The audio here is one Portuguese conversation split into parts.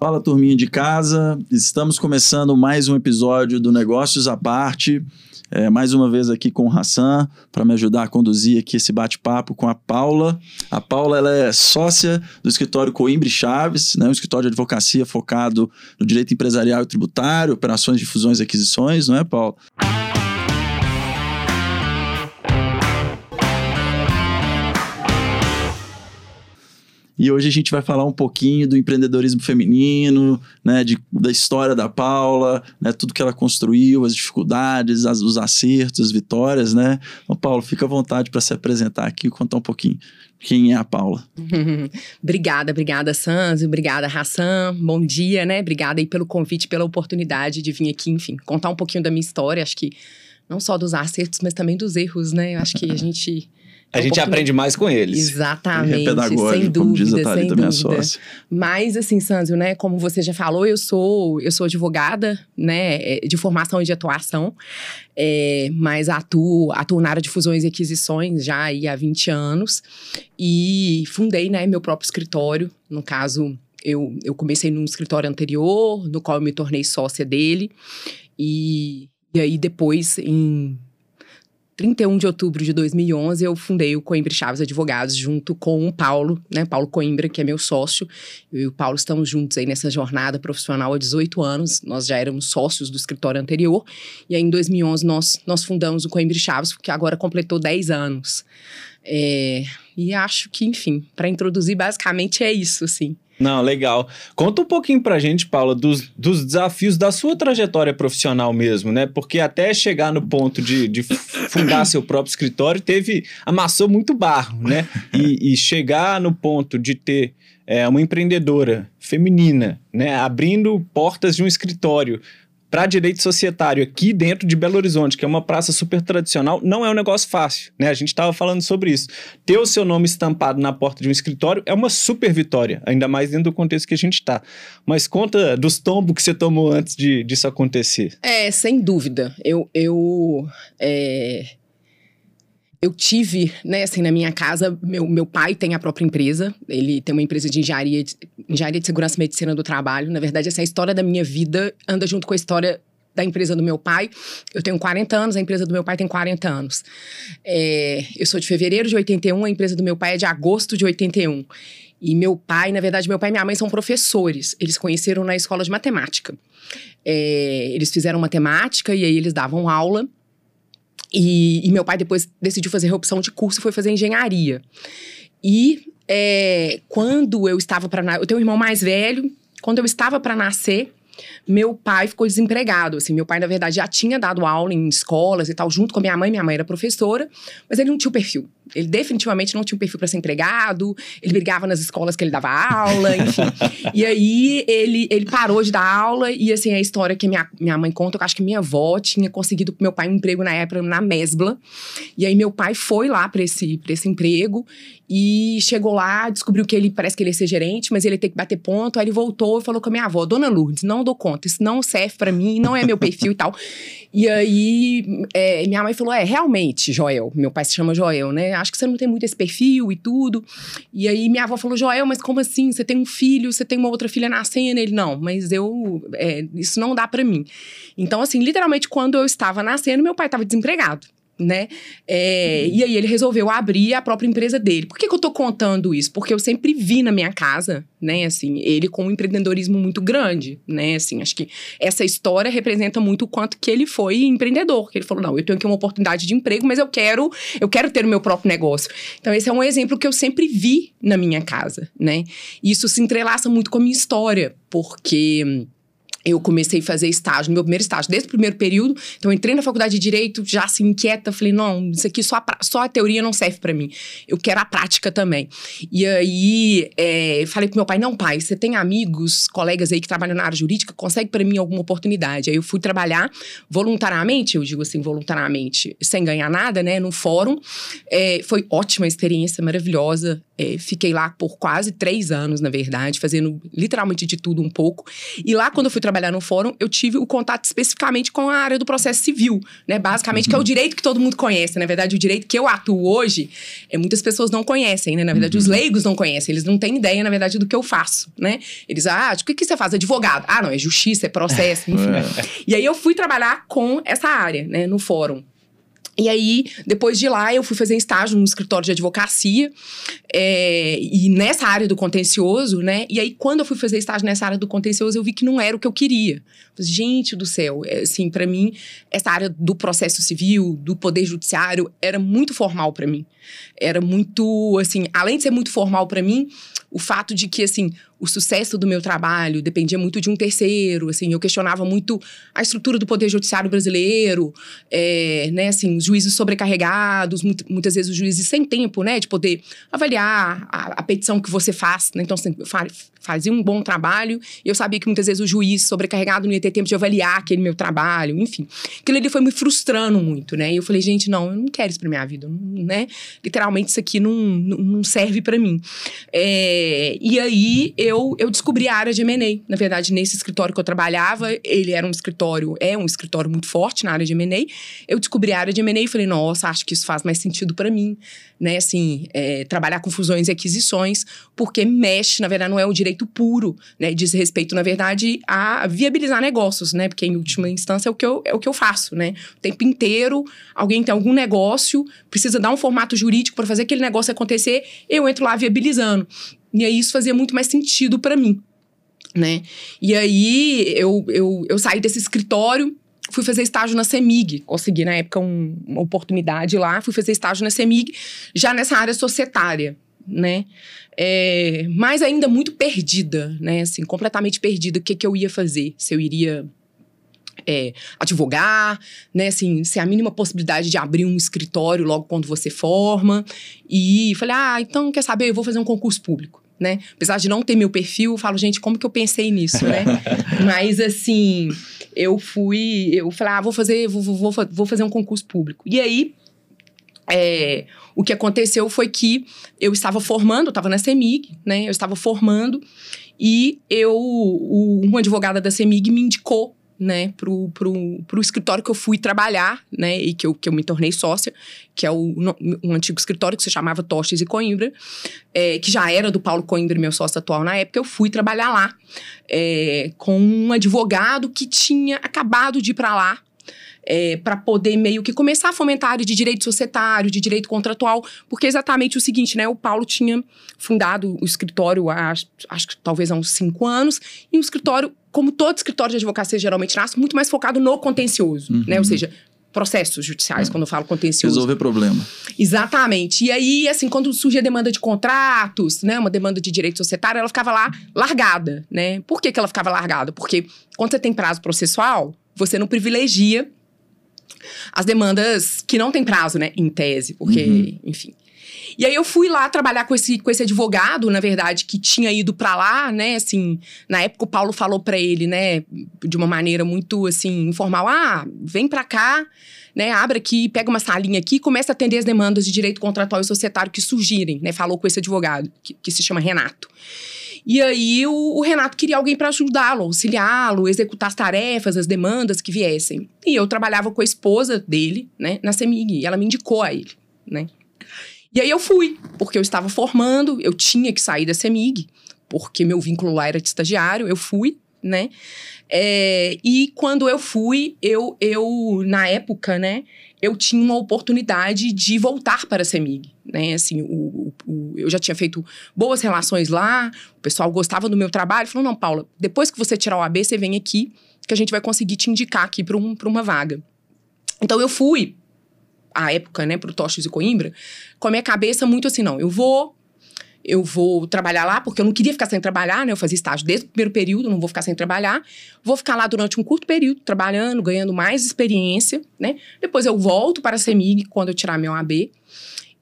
Fala, turminha de casa. Estamos começando mais um episódio do Negócios à Parte. É, mais uma vez aqui com o Hassan para me ajudar a conduzir aqui esse bate-papo com a Paula. A Paula ela é sócia do escritório Coimbra Chaves, né, um escritório de advocacia focado no direito empresarial e tributário, operações de fusões e aquisições, não é, Paula? E hoje a gente vai falar um pouquinho do empreendedorismo feminino, né, de, da história da Paula, né, tudo que ela construiu, as dificuldades, as, os acertos, as vitórias, né? Então, Paulo, fica à vontade para se apresentar aqui e contar um pouquinho quem é a Paula. obrigada, obrigada, Sanz, obrigada, Hassan. Bom dia, né? Obrigada aí pelo convite, pela oportunidade de vir aqui, enfim, contar um pouquinho da minha história. Acho que não só dos acertos, mas também dos erros, né? Acho que a gente a gente aprende mais com eles. Exatamente, é sem dúvida, sem dúvida. Mas assim, Sanzio, né, como você já falou, eu sou eu sou advogada, né, é, de formação e de atuação, é, mas atuo, atuo na área de fusões e aquisições já aí há 20 anos e fundei, né, meu próprio escritório, no caso eu, eu comecei num escritório anterior, no qual eu me tornei sócia dele e, e aí depois em 31 de outubro de 2011, eu fundei o Coimbra Chaves Advogados junto com o Paulo, né? Paulo Coimbra, que é meu sócio. Eu e o Paulo estamos juntos aí nessa jornada profissional há 18 anos. Nós já éramos sócios do escritório anterior. E aí, em 2011, nós, nós fundamos o Coimbra Chaves, que agora completou 10 anos. É, e acho que, enfim, para introduzir, basicamente é isso, assim. Não, legal. Conta um pouquinho pra gente, Paula, dos, dos desafios da sua trajetória profissional mesmo, né? Porque até chegar no ponto de, de fundar seu próprio escritório, teve. amassou muito barro, né? E, e chegar no ponto de ter é, uma empreendedora feminina, né? Abrindo portas de um escritório para direito societário aqui dentro de Belo Horizonte, que é uma praça super tradicional, não é um negócio fácil, né? A gente estava falando sobre isso. Ter o seu nome estampado na porta de um escritório é uma super vitória, ainda mais dentro do contexto que a gente está. Mas conta dos tombos que você tomou antes de, disso acontecer. É, sem dúvida. Eu, eu é eu tive, né, assim, na minha casa, meu, meu pai tem a própria empresa, ele tem uma empresa de engenharia, de, engenharia de segurança e medicina do trabalho. Na verdade, essa é história da minha vida anda junto com a história da empresa do meu pai. Eu tenho 40 anos, a empresa do meu pai tem 40 anos. É, eu sou de fevereiro de 81, a empresa do meu pai é de agosto de 81. E meu pai, na verdade, meu pai e minha mãe são professores. Eles conheceram na escola de matemática. É, eles fizeram matemática e aí eles davam aula. E, e, meu pai depois decidiu fazer opção de curso e foi fazer engenharia. E é, quando eu estava para eu tenho um irmão mais velho. Quando eu estava para nascer, meu pai ficou desempregado. Assim, meu pai, na verdade, já tinha dado aula em escolas e tal, junto com a minha mãe. Minha mãe era professora, mas ele não tinha o perfil. Ele definitivamente não tinha um perfil para ser empregado, ele brigava nas escolas que ele dava aula, enfim. e aí ele, ele parou de dar aula, e assim, a história que minha, minha mãe conta, eu acho que minha avó tinha conseguido pro meu pai um emprego na época na Mesbla. E aí meu pai foi lá para esse, esse emprego e chegou lá, descobriu que ele parece que ele ia ser gerente, mas ele ia ter que bater ponto. Aí ele voltou e falou com a minha avó: Dona Lourdes, não dou conta, isso não serve para mim, não é meu perfil e tal. E aí é, minha mãe falou: É, realmente, Joel, meu pai se chama Joel, né? Acho que você não tem muito esse perfil e tudo. E aí minha avó falou, Joel, mas como assim? Você tem um filho, você tem uma outra filha nascendo? Ele, não, mas eu, é, isso não dá para mim. Então, assim, literalmente, quando eu estava nascendo, meu pai estava desempregado né? É, uhum. E aí ele resolveu abrir a própria empresa dele. Por que, que eu tô contando isso? Porque eu sempre vi na minha casa, né, assim, ele com um empreendedorismo muito grande, né? Assim, acho que essa história representa muito o quanto que ele foi empreendedor. Que ele falou: não, eu tenho aqui uma oportunidade de emprego, mas eu quero, eu quero ter o meu próprio negócio. Então, esse é um exemplo que eu sempre vi na minha casa, né? Isso se entrelaça muito com a minha história, porque eu comecei a fazer estágio, meu primeiro estágio, desde o primeiro período. Então, entrei na faculdade de Direito, já se inquieta, falei, não, isso aqui só a, só a teoria não serve para mim. Eu quero a prática também. E aí, é, falei pro meu pai, não, pai, você tem amigos, colegas aí que trabalham na área jurídica, consegue para mim alguma oportunidade? Aí eu fui trabalhar voluntariamente, eu digo assim, voluntariamente, sem ganhar nada, né, no fórum. É, foi ótima experiência, maravilhosa. É, fiquei lá por quase três anos, na verdade, fazendo literalmente de tudo um pouco. E lá, quando eu fui trabalhar no fórum, eu tive o contato especificamente com a área do processo civil, né? Basicamente, uhum. que é o direito que todo mundo conhece. Na verdade, o direito que eu atuo hoje, é, muitas pessoas não conhecem, né? Na verdade, uhum. os leigos não conhecem, eles não têm ideia, na verdade, do que eu faço, né? Eles, ah, o que, que você faz? Advogado. Ah, não, é justiça, é processo, enfim. É. e aí eu fui trabalhar com essa área, né, no fórum. E aí, depois de lá, eu fui fazer estágio no escritório de advocacia, é, e nessa área do contencioso, né? E aí, quando eu fui fazer estágio nessa área do contencioso, eu vi que não era o que eu queria. Gente do céu, é, assim, para mim, essa área do processo civil, do poder judiciário, era muito formal para mim. Era muito, assim, além de ser muito formal para mim, o fato de que, assim, o sucesso do meu trabalho dependia muito de um terceiro, assim, eu questionava muito a estrutura do poder judiciário brasileiro, é, né, assim, os juízes sobrecarregados, muitas vezes os juízes sem tempo, né, de poder avaliar a, a petição que você faz, né, então, assim, fazia um bom trabalho, e eu sabia que muitas vezes o juiz sobrecarregado não ia ter tempo de avaliar aquele meu trabalho, enfim. Aquilo ali foi me frustrando muito, né, e eu falei, gente, não, eu não quero isso pra minha vida, né, literalmente isso aqui não, não serve para mim. É, e aí, eu eu, descobri a área de M&A. Na verdade, nesse escritório que eu trabalhava, ele era um escritório, é um escritório muito forte na área de M&A. Eu descobri a área de M&A e falei, nossa, acho que isso faz mais sentido para mim, né? Assim, é, trabalhar com fusões e aquisições, porque mexe, na verdade, não é o direito puro, né? Diz respeito, na verdade, a viabilizar negócios, né? Porque, em última instância, é o que eu, é o que eu faço, né? O tempo inteiro, alguém tem algum negócio, precisa dar um formato jurídico para fazer aquele negócio acontecer, eu entro lá viabilizando. E aí isso fazia muito mais sentido para mim, né? E aí eu, eu, eu saí desse escritório, fui fazer estágio na CEMIG. Consegui, na época, um, uma oportunidade lá. Fui fazer estágio na CEMIG, já nessa área societária, né? É, mas ainda muito perdida, né? Assim, completamente perdida. O que, que eu ia fazer? Se eu iria é, advogar, né? Assim, se a mínima possibilidade de abrir um escritório logo quando você forma. E falei, ah, então quer saber? Eu vou fazer um concurso público né? Apesar de não ter meu perfil, eu falo, gente, como que eu pensei nisso, né? Mas assim, eu fui, eu falei, ah, vou fazer, vou, vou, vou fazer um concurso público. E aí, é, o que aconteceu foi que eu estava formando, eu estava na CEMIG, né? Eu estava formando e eu, o, uma advogada da CEMIG me indicou né, pro, pro, pro escritório que eu fui trabalhar, né, e que eu, que eu me tornei sócia, que é o, um antigo escritório que se chamava Tostes e Coimbra, é, que já era do Paulo Coimbra, meu sócio atual na época, eu fui trabalhar lá é, com um advogado que tinha acabado de ir para lá, é, para poder meio que começar a fomentar a área de direito societário, de direito contratual, porque é exatamente o seguinte, né? O Paulo tinha fundado o escritório há, acho que talvez há uns cinco anos, e um escritório, como todo escritório de advocacia geralmente nasce, muito mais focado no contencioso, uhum. né? Ou seja, processos judiciais, é. quando eu falo contencioso. Resolver problema. Exatamente. E aí, assim, quando surgia demanda de contratos, né, uma demanda de direito societário, ela ficava lá largada, né? Por que, que ela ficava largada? Porque quando você tem prazo processual, você não privilegia as demandas que não tem prazo, né, em tese, porque, uhum. enfim. E aí eu fui lá trabalhar com esse, com esse advogado, na verdade, que tinha ido para lá, né? Assim, na época o Paulo falou para ele, né, de uma maneira muito assim informal: "Ah, vem para cá, né? Abre aqui, pega uma salinha aqui, começa a atender as demandas de direito contratual e societário que surgirem", né? Falou com esse advogado, que, que se chama Renato. E aí o, o Renato queria alguém para ajudá-lo, auxiliá-lo, executar as tarefas, as demandas que viessem. E eu trabalhava com a esposa dele, né, na CEMIG, e ela me indicou a ele, né? E aí eu fui, porque eu estava formando, eu tinha que sair da CEMIG, porque meu vínculo lá era de estagiário, eu fui, né? É, e quando eu fui, eu, eu, na época, né, eu tinha uma oportunidade de voltar para a CEMIG, né? Assim, o, o, eu já tinha feito boas relações lá, o pessoal gostava do meu trabalho, falou: não, Paula, depois que você tirar o AB, você vem aqui, que a gente vai conseguir te indicar aqui para um, uma vaga. Então eu fui, à época, né, para o Tochos e Coimbra, com a minha cabeça muito assim: não, eu vou eu vou trabalhar lá, porque eu não queria ficar sem trabalhar, né? Eu fazia estágio desde o primeiro período, não vou ficar sem trabalhar. Vou ficar lá durante um curto período, trabalhando, ganhando mais experiência, né? Depois eu volto para a CEMIG, quando eu tirar meu AB.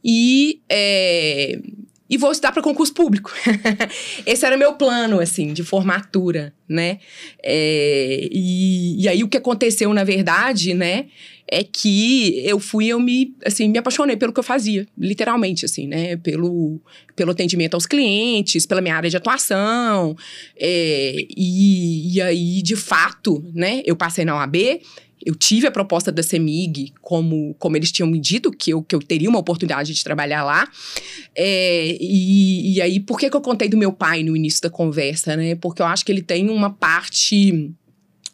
E, é, e vou estudar para concurso público. Esse era meu plano, assim, de formatura, né? É, e, e aí o que aconteceu, na verdade, né? É que eu fui, eu me, assim, me apaixonei pelo que eu fazia, literalmente, assim, né? Pelo, pelo atendimento aos clientes, pela minha área de atuação. É, e, e aí, de fato, né? Eu passei na OAB, eu tive a proposta da CEMIG, como, como eles tinham me dito, que eu, que eu teria uma oportunidade de trabalhar lá. É, e, e aí, por que, que eu contei do meu pai no início da conversa, né? Porque eu acho que ele tem uma parte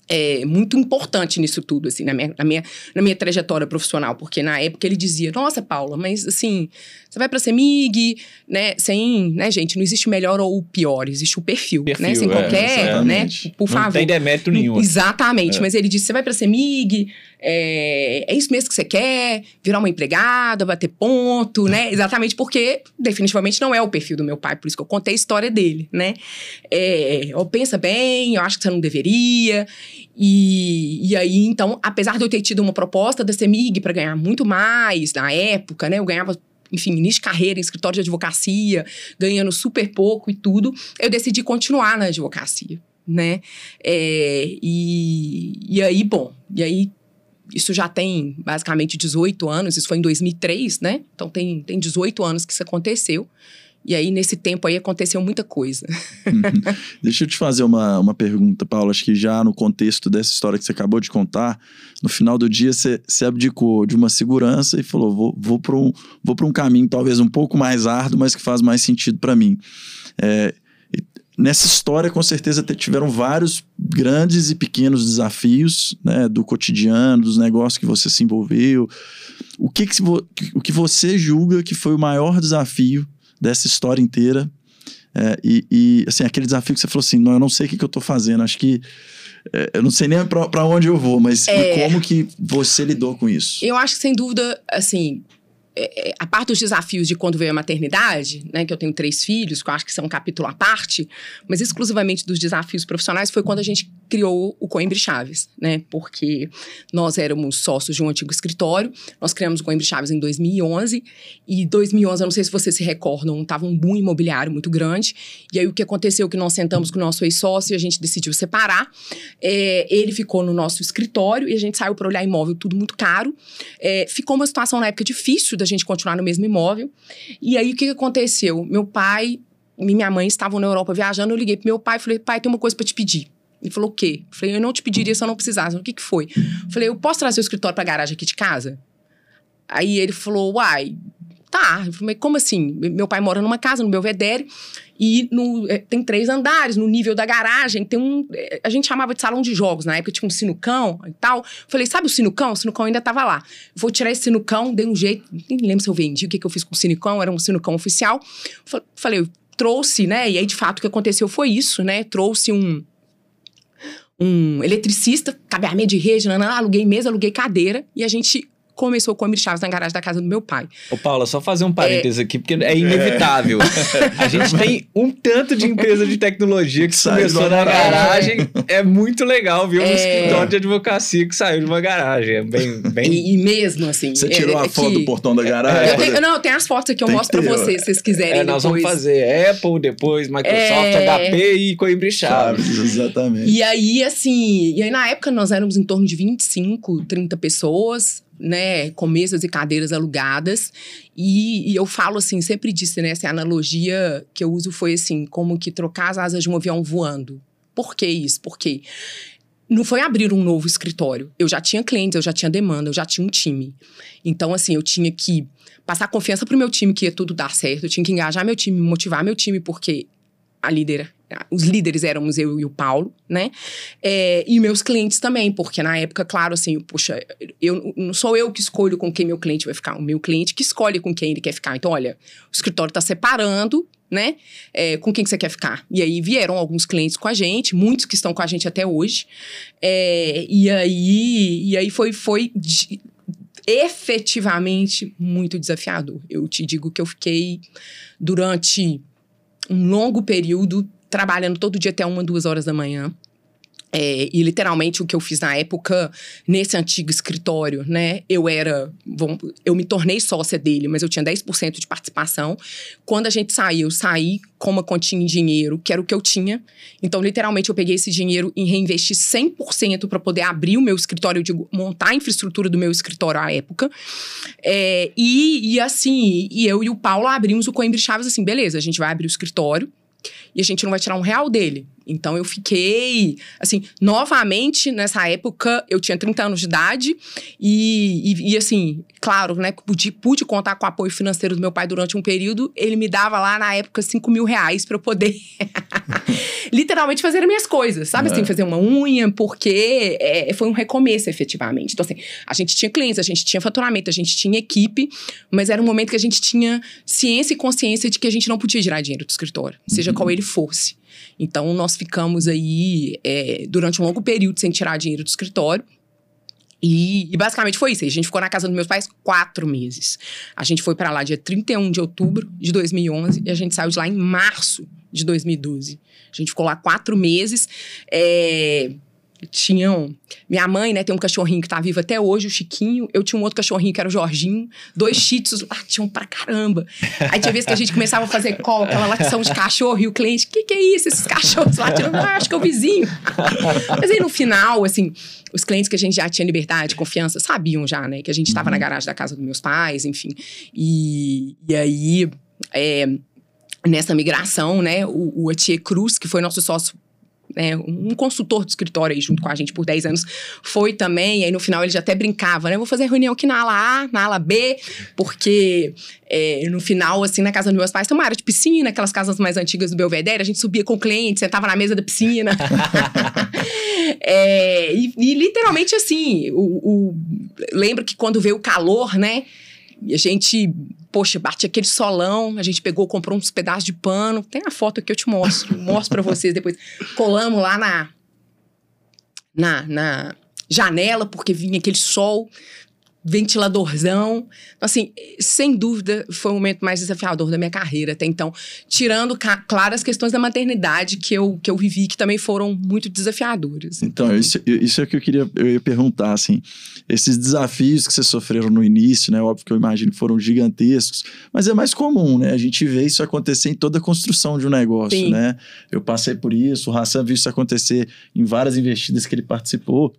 é, muito importante nisso tudo, assim, na minha, na, minha, na minha trajetória profissional, porque na época ele dizia, nossa, Paula, mas assim, você vai pra CEMIG, né, sem, né, gente, não existe melhor ou pior, existe o perfil, né, perfil né, sem é, qualquer, né, por favor. Não tem demérito nenhum. Exatamente, é. mas ele disse, você vai pra CEMIG, é, é isso mesmo que você quer, virar uma empregada, bater ponto, né, exatamente porque definitivamente não é o perfil do meu pai, por isso que eu contei a história dele, né, é, pensa bem, eu acho que você não deveria, e, e aí, então, apesar de eu ter tido uma proposta da CEMIG para ganhar muito mais na época, né? Eu ganhava enfim, início de carreira em escritório de advocacia, ganhando super pouco e tudo, eu decidi continuar na advocacia, né? É, e, e aí, bom, e aí isso já tem basicamente 18 anos, isso foi em 2003, né? Então tem, tem 18 anos que isso aconteceu. E aí, nesse tempo aí, aconteceu muita coisa. Uhum. Deixa eu te fazer uma, uma pergunta, Paulo. Acho que já no contexto dessa história que você acabou de contar, no final do dia você, você abdicou de uma segurança e falou: vou, vou para um, um caminho talvez um pouco mais árduo, mas que faz mais sentido para mim. É, nessa história, com certeza, tiveram vários grandes e pequenos desafios né, do cotidiano, dos negócios que você se envolveu. O que, que, o que você julga que foi o maior desafio dessa história inteira. É, e, e, assim, aquele desafio que você falou assim: não, eu não sei o que, que eu tô fazendo, acho que. É, eu não sei nem para onde eu vou, mas é, como que você lidou com isso? Eu acho que, sem dúvida, assim, é, é, a parte dos desafios de quando veio a maternidade, né, que eu tenho três filhos, que eu acho que são um capítulo à parte, mas exclusivamente dos desafios profissionais foi quando a gente criou o Coimbra Chaves, né, porque nós éramos sócios de um antigo escritório, nós criamos o Coimbra Chaves em 2011, e 2011, eu não sei se vocês se recordam, estava um boom imobiliário muito grande, e aí o que aconteceu, que nós sentamos com o nosso ex-sócio e a gente decidiu separar, é, ele ficou no nosso escritório e a gente saiu para olhar imóvel, tudo muito caro, é, ficou uma situação na época difícil da gente continuar no mesmo imóvel. E aí o que, aconteceu? Meu pai minha mãe estavam na Europa viajando, eu liguei pro meu pai e falei: pai, tem uma coisa para te pedir. Ele falou: o quê? Eu falei: eu não te pediria se eu não precisasse. O que, que foi? Falei: eu posso trazer o escritório pra garagem aqui de casa? Aí ele falou: uai, tá. Eu falei, como assim? Meu pai mora numa casa no Belvedere e no, é, tem três andares. No nível da garagem tem um. É, a gente chamava de salão de jogos. Na época tinha um sinucão e tal. Falei, sabe o sinucão? O sinucão ainda tava lá. Vou tirar esse sinucão, dei um jeito. Nem lembro se eu vendi, o que, que eu fiz com o sinucão. Era um sinucão oficial. Falei, trouxe, né? E aí, de fato, o que aconteceu foi isso, né? Trouxe um um eletricista, cabeamento de rede, não, aluguei mesa, aluguei cadeira e a gente começou com o Chaves na garagem da casa do meu pai. Ô, Paula, só fazer um parênteses é... aqui, porque é inevitável. É. A gente tem um tanto de empresa de tecnologia que Sai começou na garagem. É muito legal um é... escritório de advocacia que saiu de uma garagem. É bem. bem... E, e mesmo assim. Você tirou é, a foto que... do portão da garagem? Eu tenho, não, tem as fotos aqui, eu tem mostro pra vocês, se vocês quiserem. É, nós vamos fazer Apple, depois Microsoft, HP e Coimbra Chaves. Chaves. Exatamente. E aí, assim, e aí na época nós éramos em torno de 25, 30 pessoas né, com e cadeiras alugadas. E, e, eu falo assim, sempre disse, né, essa analogia que eu uso foi assim, como que trocar as asas de um avião voando. Por que isso? Porque não foi abrir um novo escritório. Eu já tinha clientes, eu já tinha demanda, eu já tinha um time. Então, assim, eu tinha que passar confiança pro meu time que ia tudo dar certo, eu tinha que engajar meu time, motivar meu time, porque a líder os líderes éramos eu e o Paulo, né? É, e meus clientes também, porque na época, claro, assim, puxa, eu não sou eu que escolho com quem meu cliente vai ficar, o meu cliente que escolhe com quem ele quer ficar. Então, olha, o escritório está separando, né? É, com quem que você quer ficar? E aí vieram alguns clientes com a gente, muitos que estão com a gente até hoje. É, e aí, e aí foi, foi de, efetivamente muito desafiador. Eu te digo que eu fiquei durante um longo período trabalhando todo dia até uma, duas horas da manhã. É, e literalmente o que eu fiz na época, nesse antigo escritório, né? Eu era. Bom, eu me tornei sócia dele, mas eu tinha 10% de participação. Quando a gente saiu, eu saí com uma continha em dinheiro, que era o que eu tinha. Então, literalmente, eu peguei esse dinheiro e reinvesti 100% para poder abrir o meu escritório, digo, montar a infraestrutura do meu escritório à época. É, e, e assim, e eu e o Paulo abrimos o Coimbra Chaves assim, beleza, a gente vai abrir o escritório e a gente não vai tirar um real dele. Então eu fiquei, assim, novamente nessa época eu tinha 30 anos de idade e, e, e assim, claro, né, pude, pude contar com o apoio financeiro do meu pai durante um período. Ele me dava lá na época 5 mil reais para eu poder literalmente fazer as minhas coisas, sabe? Assim, é. Assim, fazer uma unha, porque é, foi um recomeço efetivamente. Então, assim, a gente tinha clientes, a gente tinha faturamento, a gente tinha equipe, mas era um momento que a gente tinha ciência e consciência de que a gente não podia tirar dinheiro do escritório, seja uhum. qual ele fosse. Então, nós ficamos aí é, durante um longo período sem tirar dinheiro do escritório. E, e, basicamente foi isso. A gente ficou na casa dos meus pais quatro meses. A gente foi para lá dia 31 de outubro de 2011 e a gente saiu de lá em março de 2012. A gente ficou lá quatro meses. É, tinham. Minha mãe, né, tem um cachorrinho que tá vivo até hoje, o Chiquinho. Eu tinha um outro cachorrinho que era o Jorginho. Dois cheetos latiam pra caramba. Aí tinha vezes que a gente começava a fazer call, aquela latição de cachorro, e o cliente, o que, que é isso? Esses cachorros latindo? Ah, acho que é o vizinho. Mas aí no final, assim, os clientes que a gente já tinha liberdade, confiança, sabiam já, né, que a gente estava uhum. na garagem da casa dos meus pais, enfim. E, e aí. É, nessa migração, né, o, o Atier Cruz, que foi nosso sócio né, um consultor de escritório aí junto com a gente por 10 anos, foi também, aí no final ele já até brincava, né? Vou fazer reunião aqui na ala A, na ala B, porque é, no final, assim, na casa dos meus pais tem uma área de piscina, aquelas casas mais antigas do Belvedere, a gente subia com o cliente, sentava na mesa da piscina. é, e, e, literalmente assim, o, o, lembro que quando veio o calor, né? A gente poxa, bate aquele solão, a gente pegou, comprou uns pedaços de pano. Tem a foto que eu te mostro, mostro para vocês depois. Colamos lá na, na, na janela, porque vinha aquele sol ventiladorzão. Então, assim, sem dúvida, foi o momento mais desafiador da minha carreira até então. Tirando, claro, as questões da maternidade que eu, que eu vivi, que também foram muito desafiadoras. Então, isso, isso é o que eu queria eu ia perguntar, assim. Esses desafios que vocês sofreram no início, né? Óbvio que eu imagino que foram gigantescos, mas é mais comum, né? A gente vê isso acontecer em toda a construção de um negócio, Sim. né? Eu passei por isso, o Hassan viu isso acontecer em várias investidas que ele participou.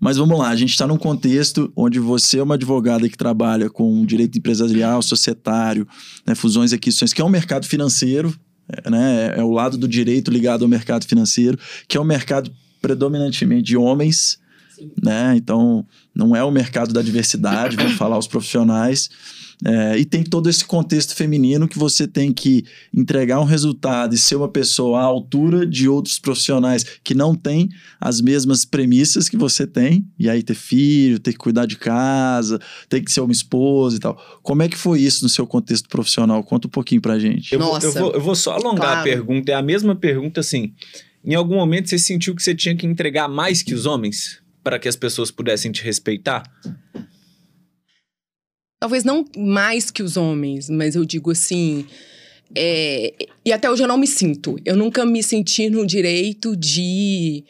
Mas vamos lá, a gente está num contexto onde você é uma advogada que trabalha com direito empresarial, societário, né, fusões e aquisições, que é um mercado financeiro, né, é o lado do direito ligado ao mercado financeiro, que é um mercado predominantemente de homens, né? Então, não é o mercado da diversidade, vamos falar os profissionais. É, e tem todo esse contexto feminino que você tem que entregar um resultado e ser uma pessoa à altura de outros profissionais que não têm as mesmas premissas que você tem, e aí ter filho, ter que cuidar de casa, ter que ser uma esposa e tal. Como é que foi isso no seu contexto profissional? Conta um pouquinho pra gente. Eu, Nossa, vou, eu vou, eu vou só alongar claro. a pergunta, é a mesma pergunta assim. Em algum momento você sentiu que você tinha que entregar mais que os homens para que as pessoas pudessem te respeitar? Talvez não mais que os homens, mas eu digo assim. É, e até hoje eu não me sinto. Eu nunca me senti no direito de,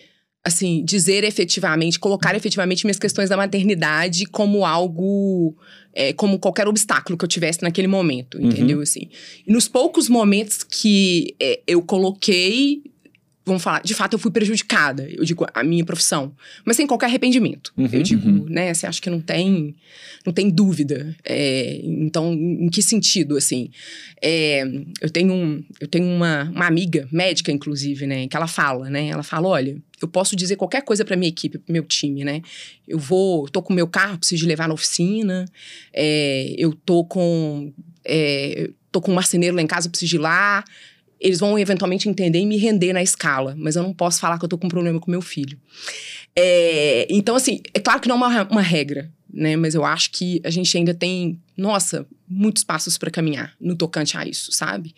assim, dizer efetivamente, colocar efetivamente minhas questões da maternidade como algo, é, como qualquer obstáculo que eu tivesse naquele momento, uhum. entendeu? Assim. E nos poucos momentos que é, eu coloquei, vamos falar, de fato eu fui prejudicada, eu digo, a minha profissão, mas sem qualquer arrependimento. Uhum, eu digo, uhum. né, você acha que não tem, não tem dúvida. É, então, em que sentido, assim? É, eu tenho, um, eu tenho uma, uma amiga, médica inclusive, né, que ela fala, né, ela fala, olha, eu posso dizer qualquer coisa para minha equipe, para meu time, né? Eu vou, tô com meu carro, preciso de levar na oficina, é, eu tô com, é, tô com um marceneiro lá em casa, preciso ir lá, eles vão eventualmente entender e me render na escala, mas eu não posso falar que eu tô com um problema com meu filho. É, então, assim, é claro que não é uma, uma, regra, né? Mas eu acho que a gente ainda tem, nossa, muitos passos para caminhar no tocante a isso, sabe?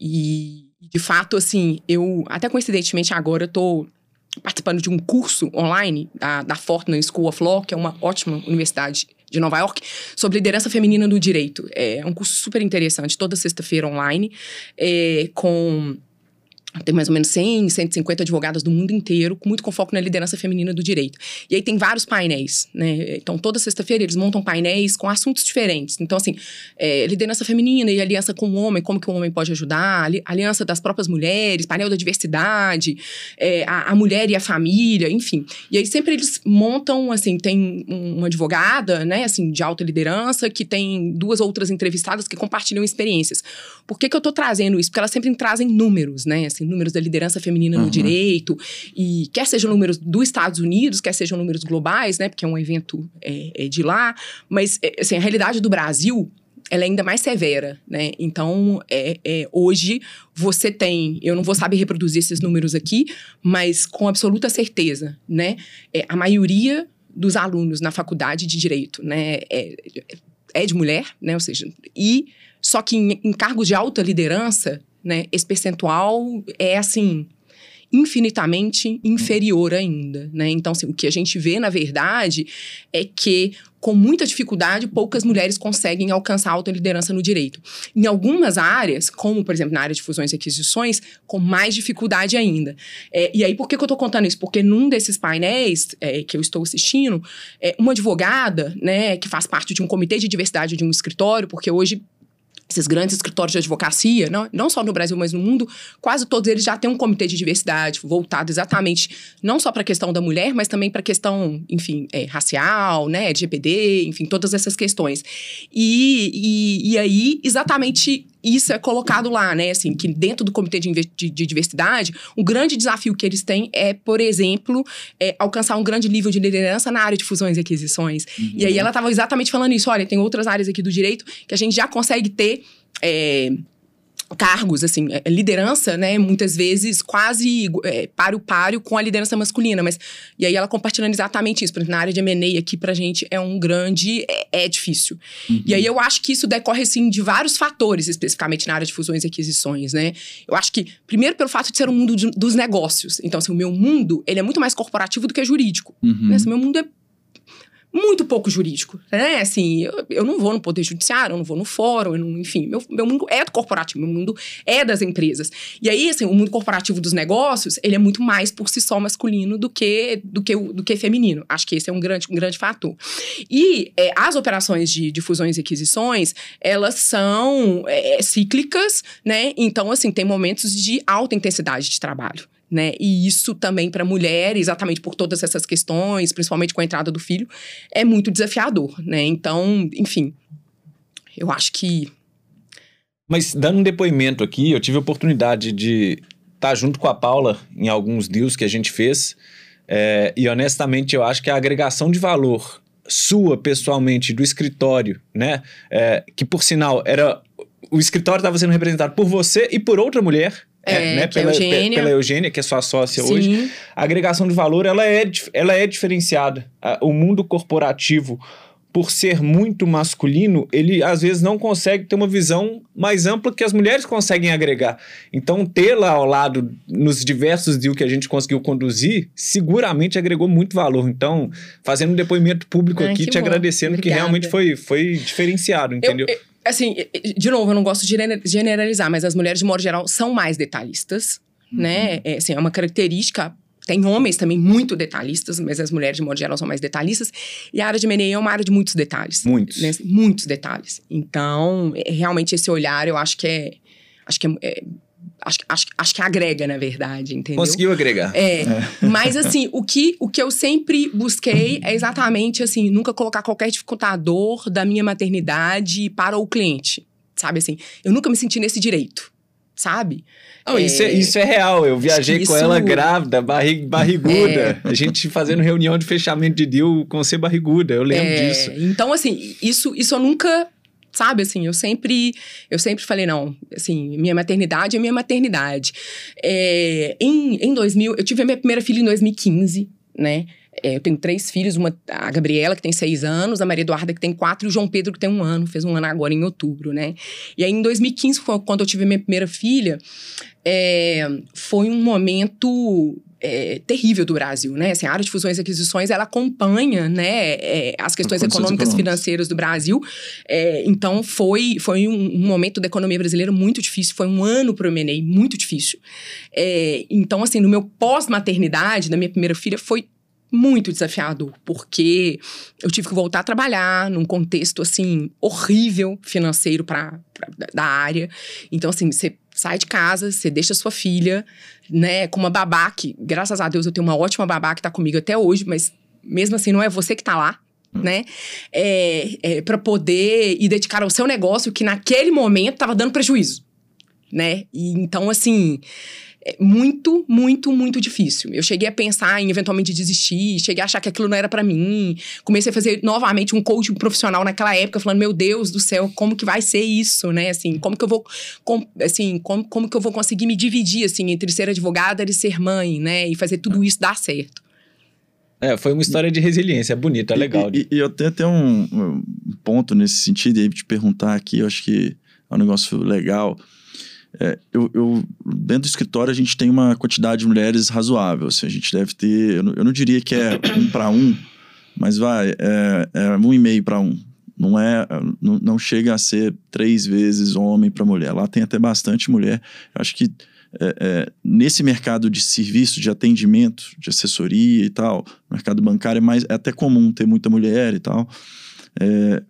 E, de fato, assim, eu, até coincidentemente agora, eu tô participando de um curso online da, da Fortnum School of Law, que é uma ótima universidade de Nova York, sobre liderança feminina no direito. É um curso super interessante, toda sexta-feira online, é, com tem mais ou menos 100, 150 advogadas do mundo inteiro, muito com foco na liderança feminina do direito. E aí tem vários painéis, né? Então, toda sexta-feira eles montam painéis com assuntos diferentes. Então, assim, é, liderança feminina e aliança com o homem, como que o homem pode ajudar, aliança das próprias mulheres, painel da diversidade, é, a, a, mulher e a família, enfim. E aí sempre eles montam, assim, tem uma advogada, né, assim, de alta liderança, que tem duas outras entrevistadas que compartilham experiências. Por que que eu tô trazendo isso? Porque elas sempre trazem números, né, assim, números da liderança feminina uhum. no direito, e quer sejam números dos Estados Unidos, quer sejam números globais, né, porque é um evento é, é de lá, mas é, assim, a realidade do Brasil ela é ainda mais severa, né? Então, é, é, hoje você tem, eu não vou saber reproduzir esses números aqui, mas com absoluta certeza, né? É, a maioria dos alunos na faculdade de direito, né, é, é de mulher, né? Ou seja, e só que em, em cargos de alta liderança, né, esse percentual é assim infinitamente inferior ainda, né? Então, assim, o que a gente vê, na verdade, é que com muita dificuldade, poucas mulheres conseguem alcançar alta liderança no direito. Em algumas áreas, como, por exemplo, na área de fusões e aquisições, com mais dificuldade ainda. É, e aí, por que, que eu estou contando isso? Porque num desses painéis é, que eu estou assistindo, é, uma advogada, né, que faz parte de um comitê de diversidade de um escritório, porque hoje esses grandes escritórios de advocacia, não, não só no Brasil, mas no mundo, quase todos eles já têm um comitê de diversidade voltado exatamente não só para a questão da mulher, mas também para a questão, enfim, é, racial, né, GPD, enfim, todas essas questões. E, e, e aí, exatamente isso é colocado lá, né? Assim, que dentro do comitê de, de, de diversidade, um grande desafio que eles têm é, por exemplo, é, alcançar um grande nível de liderança na área de fusões e aquisições. Uhum. E aí ela estava exatamente falando isso. Olha, tem outras áreas aqui do direito que a gente já consegue ter. É, cargos, assim, é, liderança, né, muitas vezes quase é, páreo páreo com a liderança masculina, mas e aí ela compartilhando exatamente isso, por exemplo, na área de M&A aqui pra gente é um grande, é, é difícil. Uhum. E aí eu acho que isso decorre, assim, de vários fatores, especificamente na área de fusões e aquisições, né, eu acho que, primeiro pelo fato de ser um mundo de, dos negócios, então, assim, o meu mundo, ele é muito mais corporativo do que jurídico, uhum. né, assim, meu mundo é muito pouco jurídico, né? Assim, eu, eu não vou no poder judiciário, eu não vou no fórum, não, enfim, meu, meu mundo é do corporativo, meu mundo é das empresas. E aí, assim, o mundo corporativo dos negócios, ele é muito mais por si só masculino do que do que, do que feminino. Acho que esse é um grande, um grande fator. E é, as operações de, de, fusões e aquisições, elas são é, cíclicas, né? Então, assim, tem momentos de alta intensidade de trabalho né? E isso também para mulher, exatamente por todas essas questões, principalmente com a entrada do filho, é muito desafiador, né? Então, enfim, eu acho que. Mas dando um depoimento aqui, eu tive a oportunidade de estar tá junto com a Paula em alguns deals que a gente fez. É, e honestamente, eu acho que a agregação de valor sua pessoalmente do escritório, né? É, que por sinal era o escritório estava sendo representado por você e por outra mulher, é, é, né? pela, é Eugênia. pela Eugênia, que é sua sócia Sim. hoje. A agregação de valor, ela é, ela é diferenciada. O mundo corporativo, por ser muito masculino, ele às vezes não consegue ter uma visão mais ampla que as mulheres conseguem agregar. Então, tê-la ao lado nos diversos deals que a gente conseguiu conduzir, seguramente agregou muito valor. Então, fazendo um depoimento público Ai, aqui, te bom. agradecendo, Obrigada. que realmente foi, foi diferenciado, entendeu? Eu, eu assim, de novo, eu não gosto de generalizar, mas as mulheres, de modo geral, são mais detalhistas, uhum. né? É, assim, é uma característica tem homens também muito detalhistas, mas as mulheres, de modo geral, são mais detalhistas. E a área de M&A é uma área de muitos detalhes. Muitos. Né? Muitos detalhes. Então, é, realmente, esse olhar, eu acho que é... Acho que é, é acho, acho, acho que agrega, na verdade, entendeu? Conseguiu agregar. É. é. Mas, assim, o que, o que eu sempre busquei é exatamente, assim, nunca colocar qualquer dificultador da minha maternidade para o cliente. Sabe, assim, eu nunca me senti nesse direito, sabe? Não, é... Isso, é, isso é real. Eu viajei isso... com ela grávida, barrig, barriguda. É... A gente fazendo reunião de fechamento de deal com ser barriguda. Eu lembro é... disso. Então, assim, isso, isso eu nunca sabe assim eu sempre eu sempre falei não assim minha maternidade é minha maternidade é, em, em 2000 eu tive a minha primeira filha em 2015 né É, eu tenho três filhos, uma, a Gabriela, que tem seis anos, a Maria Eduarda, que tem quatro, e o João Pedro, que tem um ano, fez um ano agora em outubro, né? E aí, em 2015, foi quando eu tive minha primeira filha, é, foi um momento é, terrível do Brasil, né? Assim, a área de fusões e aquisições, ela acompanha, né, é, as questões econômicas e financeiras do Brasil. É, então, foi, foi um, um, momento da economia brasileira muito difícil, foi um ano para o MNE muito difícil. É, então, assim, no meu pós-maternidade, da minha primeira filha, foi muito desafiador, porque eu tive que voltar a trabalhar num contexto, assim, horrível financeiro para da área. Então, assim, você sai de casa, você deixa sua filha, né, com uma babá que, graças a Deus, eu tenho uma ótima babá que tá comigo até hoje, mas mesmo assim não é você que tá lá, né? É, é para poder ir dedicar ao seu negócio que naquele momento tava dando prejuízo, né? E então, assim, é muito, muito, muito difícil. Eu cheguei a pensar em eventualmente desistir, cheguei a achar que aquilo não era para mim. Comecei a fazer novamente um coaching profissional naquela época, falando: "Meu Deus do céu, como que vai ser isso, né? Assim, como que eu vou com, assim, como, como que eu vou conseguir me dividir assim entre ser advogada e ser mãe, né? E fazer tudo isso dar certo?" É, foi uma história de resiliência, é bonito, é legal. E, e, e eu tenho até um, um ponto nesse sentido aí te perguntar aqui, eu acho que é um negócio legal. É, eu, eu, dentro do escritório a gente tem uma quantidade de mulheres razoável. Assim, a gente deve ter, eu não, eu não diria que é um para um, mas vai, é, é um e meio para um. Não é, não, não, chega a ser três vezes homem para mulher. Lá tem até bastante mulher. Eu acho que é, é, nesse mercado de serviço, de atendimento, de assessoria e tal, mercado bancário é mais é até comum ter muita mulher e tal. É,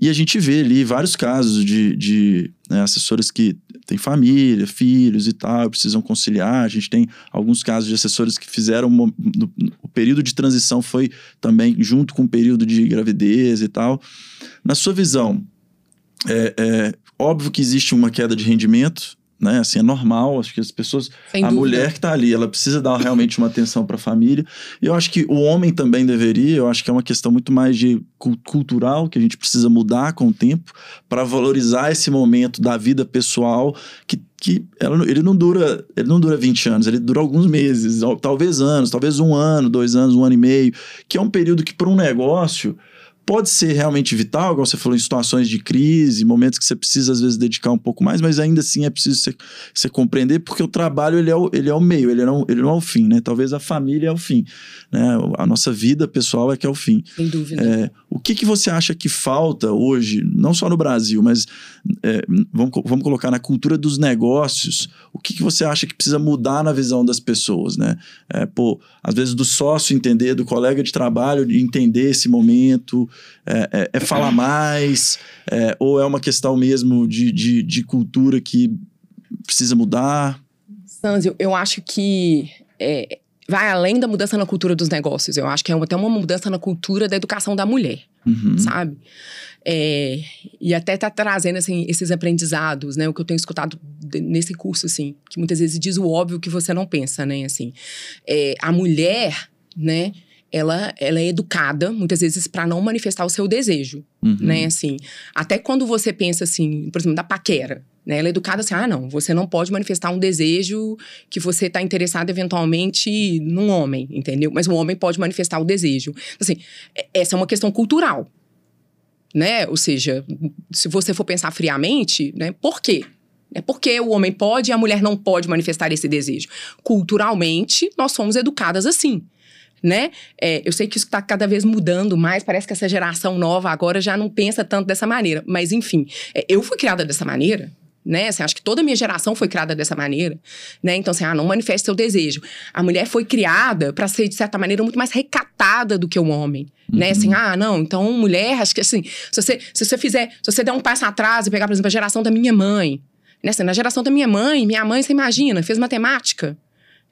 e a gente vê ali vários casos de, de né, assessoras que têm família, filhos e tal, precisam conciliar. A gente tem alguns casos de assessores que fizeram. Uma, no, o período de transição foi também junto com o período de gravidez e tal. Na sua visão, é, é óbvio que existe uma queda de rendimento, né? Assim, é normal, acho que as pessoas... Sem a dúvida. mulher que está ali, ela precisa dar realmente uma atenção para a família. E eu acho que o homem também deveria, eu acho que é uma questão muito mais de cultural, que a gente precisa mudar com o tempo para valorizar esse momento da vida pessoal que que ela, ele não dura ele não dura 20 anos, ele dura alguns meses, talvez anos, talvez um ano, dois anos, um ano e meio, que é um período que para um negócio pode ser realmente vital, igual você falou, em situações de crise, momentos que você precisa, às vezes, dedicar um pouco mais, mas ainda assim é preciso você, você compreender, porque o trabalho ele é o, ele é o meio, ele não, ele não é o fim, né? Talvez a família é o fim, né? A nossa vida pessoal é que é o fim. Sem dúvida. É, o que, que você acha que falta hoje, não só no Brasil, mas é, vamos, vamos colocar na cultura dos negócios, o que, que você acha que precisa mudar na visão das pessoas, né? É, pô, às vezes do sócio entender, do colega de trabalho entender esse momento, é, é, é falar mais, é, ou é uma questão mesmo de, de, de cultura que precisa mudar? Sanzio, eu acho que é, vai além da mudança na cultura dos negócios. Eu acho que é até uma mudança na cultura da educação da mulher, uhum. sabe? É, e até tá trazendo assim, esses aprendizados, né? O que eu tenho escutado nesse curso, assim, que muitas vezes diz o óbvio que você não pensa, né? Assim, é, a mulher, né? Ela, ela é educada, muitas vezes, para não manifestar o seu desejo, uhum. né? Assim, até quando você pensa, assim, por exemplo, da paquera, né? Ela é educada assim, ah, não, você não pode manifestar um desejo que você está interessado eventualmente num homem, entendeu? Mas o homem pode manifestar o desejo. Assim, essa é uma questão cultural, né? Ou seja, se você for pensar friamente, né? Por quê? É porque o homem pode e a mulher não pode manifestar esse desejo. Culturalmente, nós somos educadas assim né? É, eu sei que isso está cada vez mudando mais, parece que essa geração nova agora já não pensa tanto dessa maneira. Mas, enfim, é, eu fui criada dessa maneira, né? Assim, acho que toda a minha geração foi criada dessa maneira, né? Então, assim, ah, não manifeste seu desejo. A mulher foi criada para ser, de certa maneira, muito mais recatada do que o homem, uhum. né? Assim, ah, não, então, mulher, acho que assim, se você, se você fizer, se você der um passo atrás e pegar, por exemplo, a geração da minha mãe, né? Assim, na geração da minha mãe, minha mãe, você imagina, fez matemática,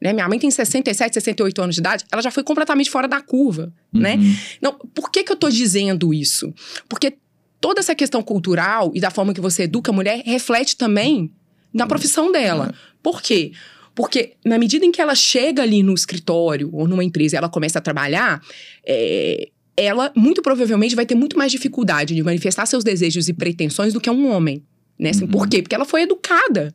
né? Minha mãe tem 67, 68 anos de idade, ela já foi completamente fora da curva, né? uhum. né? Não, por que, que eu tô dizendo isso? Porque toda essa questão cultural e da forma que você educa a mulher reflete também na profissão dela. Uhum. Por quê? Porque na medida em que ela chega ali no escritório ou numa empresa e ela começa a trabalhar, é, ela muito provavelmente vai ter muito mais dificuldade de manifestar seus desejos e pretensões do que um homem. Né? Assim, uhum. Por quê? Porque ela foi educada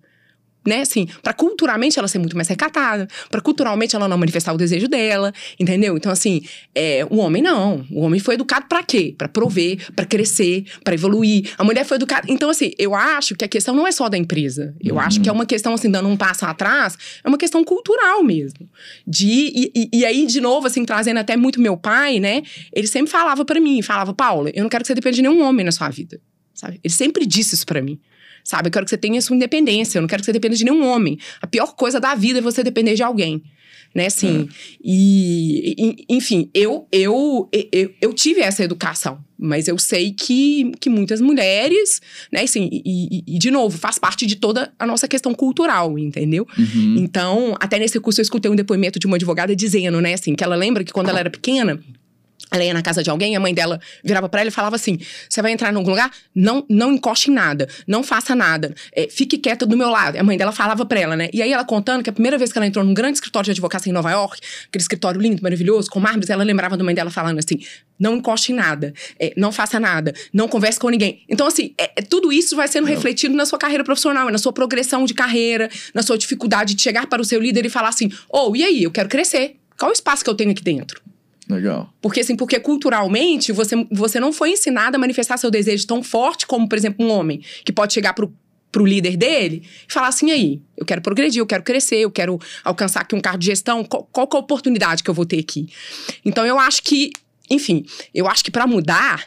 né, assim, para culturalmente ela ser muito mais recatada, para culturalmente ela não manifestar o desejo dela, entendeu? Então assim, é, o homem não, o homem foi educado para quê? Para prover, para crescer, para evoluir. A mulher foi educada. Então assim, eu acho que a questão não é só da empresa. Eu uhum. acho que é uma questão assim dando um passo atrás, é uma questão cultural mesmo. De e, e, e aí de novo assim trazendo até muito meu pai, né? Ele sempre falava para mim, falava, Paula, eu não quero que você dependa de nenhum homem na sua vida, sabe? Ele sempre disse isso para mim sabe? Eu quero que você tenha sua independência, eu não quero que você dependa de nenhum homem. A pior coisa da vida é você depender de alguém. Né, assim, é. e, e, enfim, eu, eu, eu, eu tive essa educação, mas eu sei que, que muitas mulheres, né, assim, e, e, de novo, faz parte de toda a nossa questão cultural, entendeu? Uhum. Então, até nesse curso eu escutei um depoimento de uma advogada dizendo, né, assim, que ela lembra que quando ela era pequena, ela ia na casa de alguém, a mãe dela virava para ela e falava assim: Você vai entrar em algum lugar? Não, não encoste em nada, não faça nada, é, fique quieta do meu lado. A mãe dela falava pra ela, né? E aí ela contando que a primeira vez que ela entrou num grande escritório de advocacia em Nova York, aquele escritório lindo, maravilhoso, com mármores, ela lembrava da mãe dela falando assim: Não encoste em nada, é, não faça nada, não converse com ninguém. Então, assim, é, é tudo isso vai sendo refletido na sua carreira profissional, na sua progressão de carreira, na sua dificuldade de chegar para o seu líder e falar assim: Oh, e aí, eu quero crescer. Qual o espaço que eu tenho aqui dentro? Legal. Porque, assim, porque culturalmente você, você não foi ensinado a manifestar seu desejo tão forte como, por exemplo, um homem que pode chegar pro, pro líder dele e falar assim: aí, eu quero progredir, eu quero crescer, eu quero alcançar aqui um cargo de gestão, qual, qual é a oportunidade que eu vou ter aqui? Então, eu acho que, enfim, eu acho que para mudar,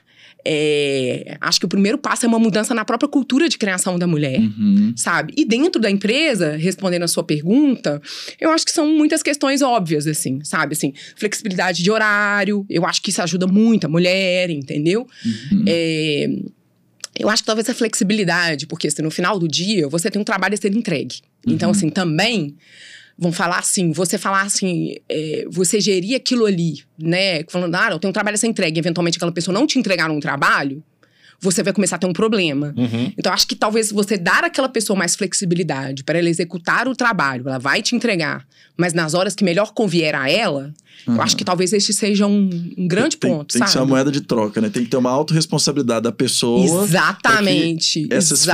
é, acho que o primeiro passo é uma mudança na própria cultura de criação da mulher, uhum. sabe? E dentro da empresa, respondendo a sua pergunta, eu acho que são muitas questões óbvias, assim, sabe? Assim, flexibilidade de horário, eu acho que isso ajuda muito a mulher, entendeu? Uhum. É, eu acho que talvez a flexibilidade, porque assim, no final do dia você tem um trabalho a ser entregue. Então, uhum. Então, assim, também vão falar assim, você falar assim, é, você gerir aquilo ali, né? Falando, ah, eu tenho um trabalho a ser entregue, eventualmente aquela pessoa não te entregar um trabalho, você vai começar a ter um problema. Uhum. Então, acho que talvez você dar àquela pessoa mais flexibilidade para ela executar o trabalho, ela vai te entregar, mas nas horas que melhor convier a ela, Uhum. Eu acho que talvez este seja um, um grande tem, ponto, tem, sabe? que ser uma moeda de troca, né? Tem que ter uma autorresponsabilidade da pessoa. Exatamente. Essas,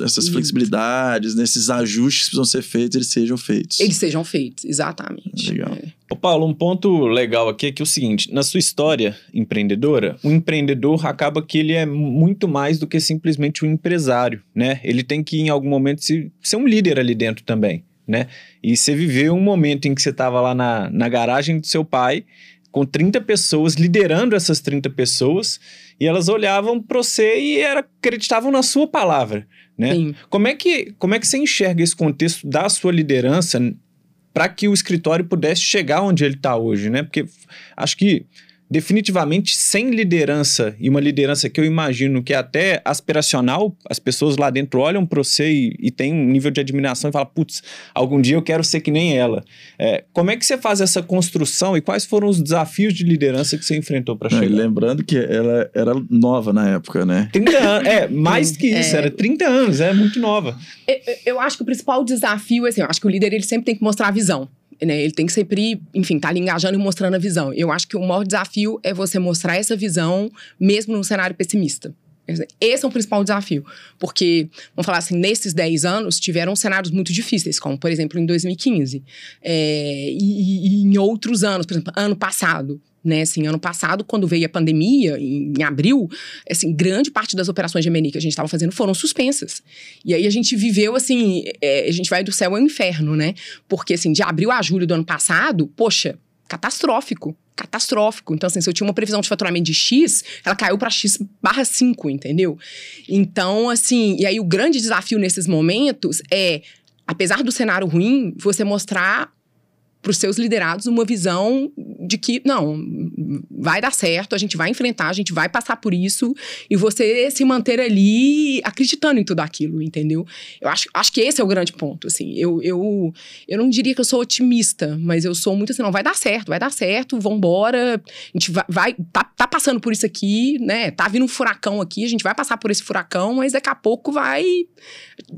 essas flexibilidades, nesses ajustes que precisam ser feitos, eles sejam feitos. Eles sejam feitos, exatamente. Legal. É. Ô Paulo, um ponto legal aqui é que é o seguinte, na sua história empreendedora, o empreendedor acaba que ele é muito mais do que simplesmente um empresário, né? Ele tem que, em algum momento, ser um líder ali dentro também né? E você viveu um momento em que você estava lá na, na garagem do seu pai, com 30 pessoas, liderando essas 30 pessoas, e elas olhavam para você e era, acreditavam na sua palavra, né? Sim. Como é que como é que você enxerga esse contexto da sua liderança para que o escritório pudesse chegar onde ele está hoje, né? Porque acho que definitivamente sem liderança, e uma liderança que eu imagino que é até aspiracional, as pessoas lá dentro olham para você e, e tem um nível de admiração e falam, putz, algum dia eu quero ser que nem ela. É, como é que você faz essa construção e quais foram os desafios de liderança que você enfrentou para chegar? Lembrando que ela era nova na época, né? 30 anos, é, mais que isso, é... era 30 anos, é muito nova. Eu, eu acho que o principal desafio, assim, eu acho que o líder ele sempre tem que mostrar a visão né? Ele tem que sempre, enfim, tá ali engajando e mostrando a visão. Eu acho que o maior desafio é você mostrar essa visão mesmo num cenário pessimista. Esse é o principal desafio. Porque, vamos falar assim, nesses 10 anos tiveram cenários muito difíceis, como, por exemplo, em 2015. É, e, e, em outros anos, por exemplo, ano passado né? Assim, ano passado, quando veio a pandemia, em, em abril, assim, grande parte das operações de MNI que a gente estava fazendo foram suspensas. E aí a gente viveu, assim, é, a gente vai do céu ao inferno, né? Porque, assim, de abril a julho do ano passado, poxa, catastrófico catastrófico. Então, assim, se eu tinha uma previsão de faturamento de X, ela caiu para X barra 5, entendeu? Então, assim, e aí o grande desafio nesses momentos é, apesar do cenário ruim, você mostrar para os seus liderados uma visão de que, não, vai dar certo, a gente vai enfrentar, a gente vai passar por isso, e você se manter ali acreditando em tudo aquilo, entendeu? Eu acho, acho que esse é o grande ponto, assim. Eu, eu, eu não diria que eu sou otimista, mas eu sou muito assim, não, vai dar certo, vai dar certo, vambora, a gente vai, vai tá, tá passando por isso aqui, né? Tá vindo um furacão aqui, a gente vai passar por esse furacão, mas daqui a pouco vai.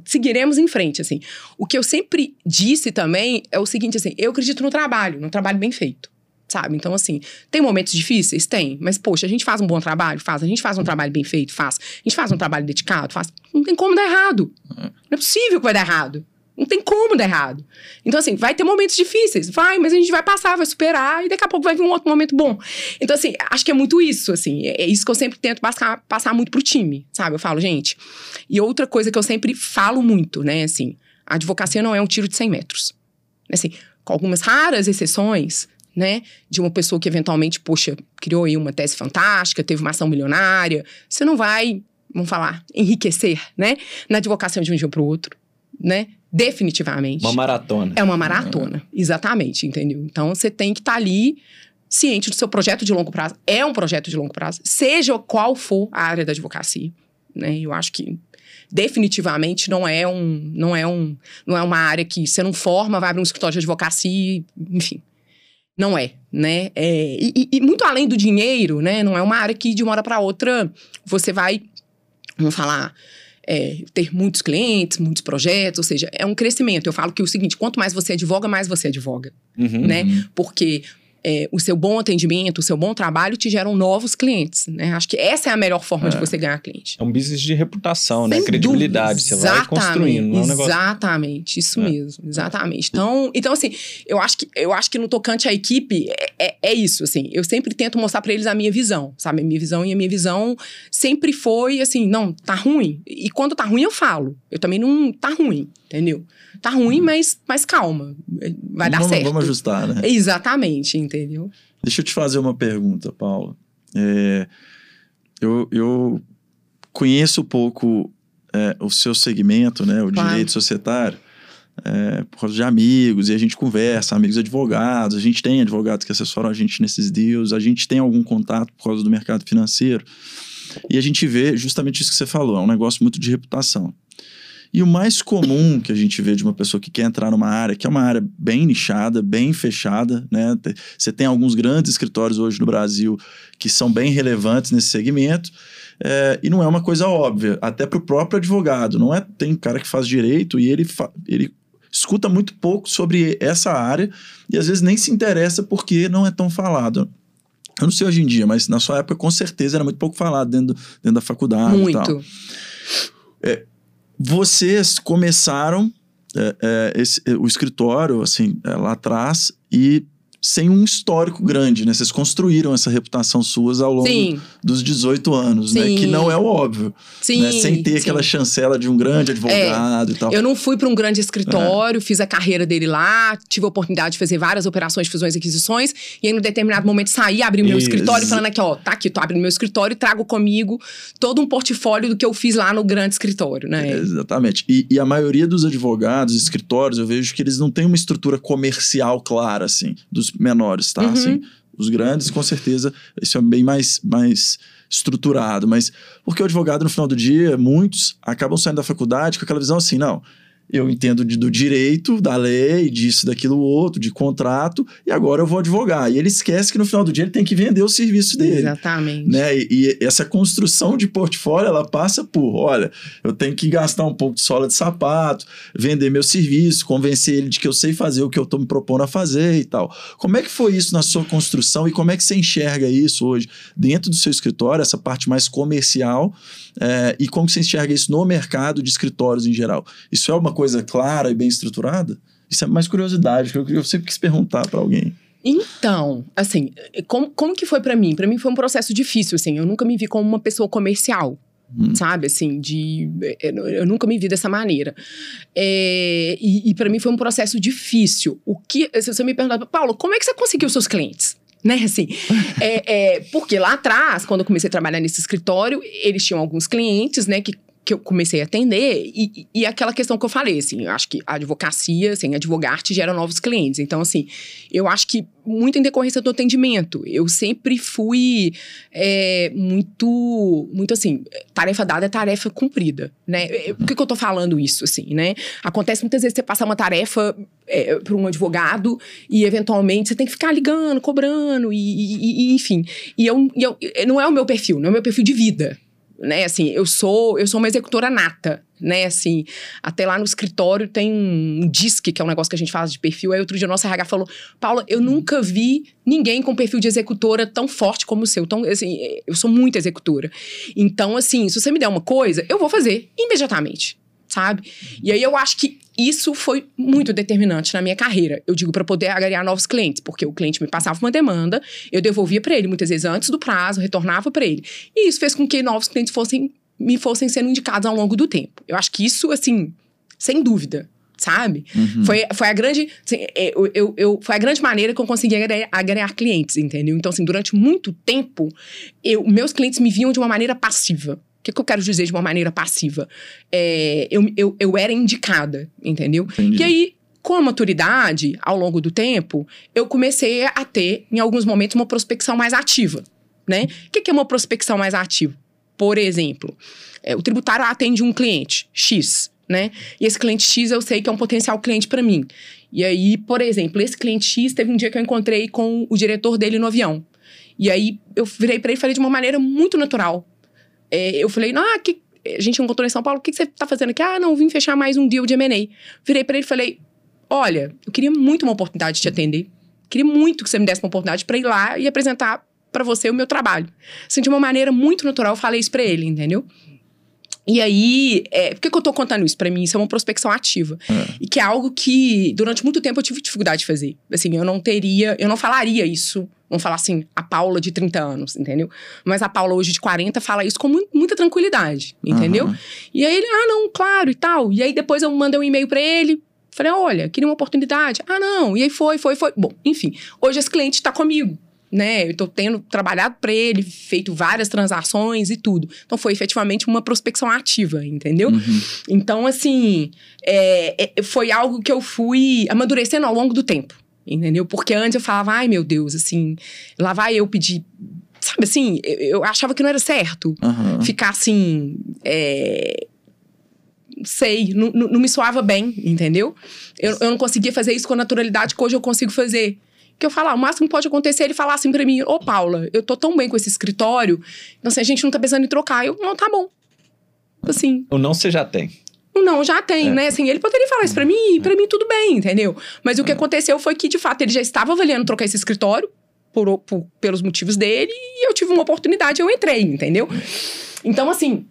Seguiremos em frente, assim. O que eu sempre disse também é o seguinte, assim, eu acredito no trabalho, no trabalho bem feito sabe? Então, assim, tem momentos difíceis? Tem. Mas, poxa, a gente faz um bom trabalho? Faz. A gente faz um trabalho bem feito? Faz. A gente faz um trabalho dedicado? Faz. Não tem como dar errado. Não é possível que vai dar errado. Não tem como dar errado. Então, assim, vai ter momentos difíceis, vai, mas a gente vai passar, vai superar e daqui a pouco vai vir um outro momento bom. Então, assim, acho que é muito isso, assim. É isso que eu sempre tento passar, passar muito pro time, sabe? Eu falo, gente. E outra coisa que eu sempre falo muito, né, assim, a advocacia não é um tiro de 100 metros. Assim, com algumas raras exceções, né, de uma pessoa que eventualmente, poxa, criou aí uma tese fantástica, teve uma ação milionária, você não vai, vamos falar, enriquecer, né, na advocacia de um dia para o outro, né? Definitivamente. Uma maratona. É uma maratona, exatamente, entendeu? Então você tem que estar tá ali ciente do seu projeto de longo prazo. É um projeto de longo prazo, seja qual for a área da advocacia, né? Eu acho que definitivamente não é um não é um não é uma área que você não forma, vai abrir um escritório de advocacia, enfim. Não é, né? É, e, e, muito além do dinheiro, né? Não é uma área que de uma hora para outra você vai, vamos falar, é, ter muitos clientes, muitos projetos, ou seja, é um crescimento. Eu falo que é o seguinte: quanto mais você advoga, mais você advoga. Uhum, né? Uhum. Porque é, o seu bom atendimento, o seu bom trabalho te geram novos clientes, né? Acho que essa é a melhor forma é. de você ganhar cliente. É um business de reputação, né? Sem né? Credibilidade. Dúvida. Você vai construindo. Não é um negócio... Exatamente, isso é. mesmo. Exatamente. Então, então, assim, eu acho que, eu acho que no tocante à equipe, é, é, é isso, assim. Eu sempre tento mostrar para eles a minha visão, sabe? A minha visão e a minha visão sempre foi, assim, não, tá ruim. E quando tá ruim, eu falo. Eu também não, tá ruim, entendeu? Tá ruim, mas, mas calma. Vai dar vamos, certo. Vamos ajustar, né? Exatamente, entendeu? Deixa eu te fazer uma pergunta, Paula. É, eu, eu conheço um pouco é, o seu segmento, né? O claro. direito societário. É, por causa de amigos, e a gente conversa, amigos advogados, a gente tem advogados que assessoram a gente nesses deals, a gente tem algum contato por causa do mercado financeiro, e a gente vê justamente isso que você falou, é um negócio muito de reputação. E o mais comum que a gente vê de uma pessoa que quer entrar numa área, que é uma área bem nichada, bem fechada, né? Você tem alguns grandes escritórios hoje no Brasil que são bem relevantes nesse segmento. É, e não é uma coisa óbvia, até para o próprio advogado. Não é tem cara que faz direito e ele, ele escuta muito pouco sobre essa área e às vezes nem se interessa porque não é tão falado. Eu não sei hoje em dia, mas na sua época com certeza era muito pouco falado dentro, dentro da faculdade. Muito. É, vocês começaram é, é, esse, o escritório assim é, lá atrás e sem um histórico grande, né? Vocês construíram essa reputação suas ao longo sim. dos 18 anos, sim. né? Que não é o óbvio. Sim, né? Sem ter sim. aquela chancela de um grande advogado é, e tal. Eu não fui para um grande escritório, é. fiz a carreira dele lá, tive a oportunidade de fazer várias operações, fusões e aquisições, e aí, no determinado momento, saí, abri meu Isso. escritório, falando aqui, ó, tá aqui, tô abrindo meu escritório e trago comigo todo um portfólio do que eu fiz lá no grande escritório, né? É, exatamente. E, e a maioria dos advogados, escritórios, eu vejo que eles não têm uma estrutura comercial clara, assim, dos menores, tá? Uhum. Assim, os grandes, com certeza, isso é bem mais, mais estruturado. Mas porque o advogado, no final do dia, muitos acabam saindo da faculdade com aquela visão assim, não, eu entendo de, do direito, da lei, disso, daquilo outro, de contrato, e agora eu vou advogar. E ele esquece que no final do dia ele tem que vender o serviço dele. Exatamente. Né? E, e, essa construção de portfólio, ela passa por, olha, eu tenho que gastar um pouco de sola de sapato, vender meu serviço, convencer ele de que eu sei fazer o que eu estou me propondo a fazer e tal. Como é que foi isso na sua construção e como é que você enxerga isso hoje dentro do seu escritório, essa parte mais comercial, é, e como você enxerga isso no mercado de escritórios em geral? Isso é uma coisa clara e bem estruturada? Isso é mais curiosidade, que eu, eu sempre quis perguntar para alguém. Então, assim, como, como que foi para mim? Para mim foi um processo difícil, assim. Eu nunca me vi como uma pessoa comercial. Hum. Sabe, assim, de. Eu nunca me vi dessa maneira. É, e, e para mim foi um processo difícil. O que. Se você me perguntar, Paulo, como é que você conseguiu seus clientes? né? Assim, é, é, porque lá atrás, quando eu comecei a trabalhar nesse escritório, eles tinham alguns clientes, né, que que eu comecei a atender e, e aquela questão que eu falei, assim, eu acho que a advocacia, assim, advogar te gera novos clientes. Então, assim, eu acho que muito em decorrência do atendimento. Eu sempre fui é, muito, muito assim, tarefa dada é tarefa cumprida, né? Por que, que eu tô falando isso, assim, né? Acontece muitas vezes você passar uma tarefa é, para um advogado e, eventualmente, você tem que ficar ligando, cobrando e, e, e enfim. E eu, eu, não é o meu perfil, não é o meu perfil de vida, né? Assim, eu sou eu sou uma executora nata, né? Assim, até lá no escritório tem um disque, que é um negócio que a gente faz de perfil. Aí outro dia o nosso RH falou: Paula, eu nunca vi ninguém com perfil de executora tão forte como o seu. Então, assim, eu sou muito executora. Então, assim, se você me der uma coisa, eu vou fazer imediatamente sabe? E aí eu acho que isso foi muito determinante na minha carreira. Eu digo para poder agregar novos clientes, porque o cliente me passava uma demanda, eu devolvia para ele muitas vezes antes do prazo, retornava para ele. E isso fez com que novos clientes fossem me fossem sendo indicados ao longo do tempo. Eu acho que isso assim, sem dúvida, sabe? Uhum. Foi, foi a grande assim, é, eu, eu, eu, foi a grande maneira que eu consegui agregar, agregar clientes, entendeu? Então assim, durante muito tempo, eu, meus clientes me viam de uma maneira passiva que, que eu quero dizer de uma maneira passiva? É, eu, eu, eu era indicada, entendeu? Entendi. E aí, com a maturidade, ao longo do tempo, eu comecei a ter, em alguns momentos, uma prospecção mais ativa, né? O que, que é uma prospecção mais ativa? Por exemplo, é, o tributário atende um cliente X, né? E esse cliente X eu sei que é um potencial cliente para mim. E aí, por exemplo, esse cliente X teve um dia que eu encontrei com o diretor dele no avião. E aí eu virei para ele e falei de uma maneira muito natural é, eu falei, ah, que, a gente encontrou em São Paulo, o que, que você tá fazendo aqui? Ah, não, vim fechar mais um deal de M&A. Virei para ele e falei, olha, eu queria muito uma oportunidade de te atender. Queria muito que você me desse uma oportunidade para ir lá e apresentar para você o meu trabalho. Assim, de uma maneira muito natural, eu falei isso para ele, entendeu? E aí, é, por que, que eu tô contando isso? Para mim, isso é uma prospecção ativa. É. E que é algo que, durante muito tempo, eu tive dificuldade de fazer. Assim, eu não teria, eu não falaria isso. Vamos falar assim, a Paula de 30 anos, entendeu? Mas a Paula hoje de 40 fala isso com mu- muita tranquilidade, entendeu? Uhum. E aí ele, ah, não, claro e tal. E aí depois eu mandei um e-mail para ele. Falei, olha, queria uma oportunidade. Ah, não. E aí foi, foi, foi. Bom, enfim, hoje esse cliente tá comigo né? Eu tô tendo trabalhado para ele, feito várias transações e tudo. Então foi efetivamente uma prospecção ativa, entendeu? Uhum. Então, assim, é, é, foi algo que eu fui amadurecendo ao longo do tempo, entendeu? Porque antes eu falava, ai meu Deus, assim, lá vai eu pedir. Sabe assim, eu, eu achava que não era certo Aham. ficar assim. É, sei, não, me soava bem, entendeu? Eu, eu não conseguia fazer isso com a naturalidade que hoje eu consigo fazer. Que eu falar, o máximo que pode acontecer é ele falar assim pra mim: Ô, Paula, eu tô tão bem com esse escritório, então assim, a gente não tá pensando em trocar. Eu, não, tá bom. Assim, Ou não você já tem. Não, já tem, É. né? Assim, ele poderia falar isso pra mim, e pra mim tudo bem, entendeu? Mas o É. que aconteceu foi que, de fato, ele já estava avaliando trocar esse escritório por, por- pelos motivos dele e eu tive uma oportunidade, eu entrei, entendeu? Então, assim.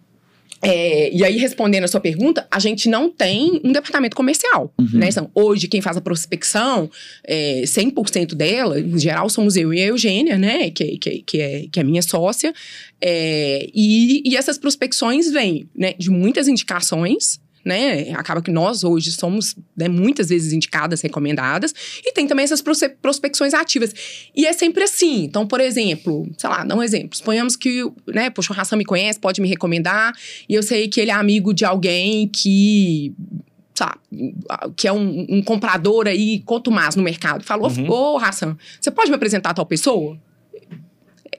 é, e aí, respondendo a sua pergunta, a gente não tem um departamento comercial, Uhum. né? Então, hoje, quem faz a prospecção, é, 100% dela, em geral, somos eu e a Eugênia, né? Que, que, que, é, que é minha sócia. É, e, e essas prospecções vêm né, de muitas indicações, né? Acaba que nós hoje somos né, muitas vezes indicadas, recomendadas, e tem também essas prospecções ativas. E é sempre assim. Então, por exemplo, sei lá, dá um exemplo. Suponhamos que, né, poxa, o Hassan me conhece, pode me recomendar, e eu sei que ele é amigo de alguém que. Sabe, que é um, um comprador aí contumaz no mercado. Falou, Uhum. ô Hassan, você pode me apresentar tal pessoa?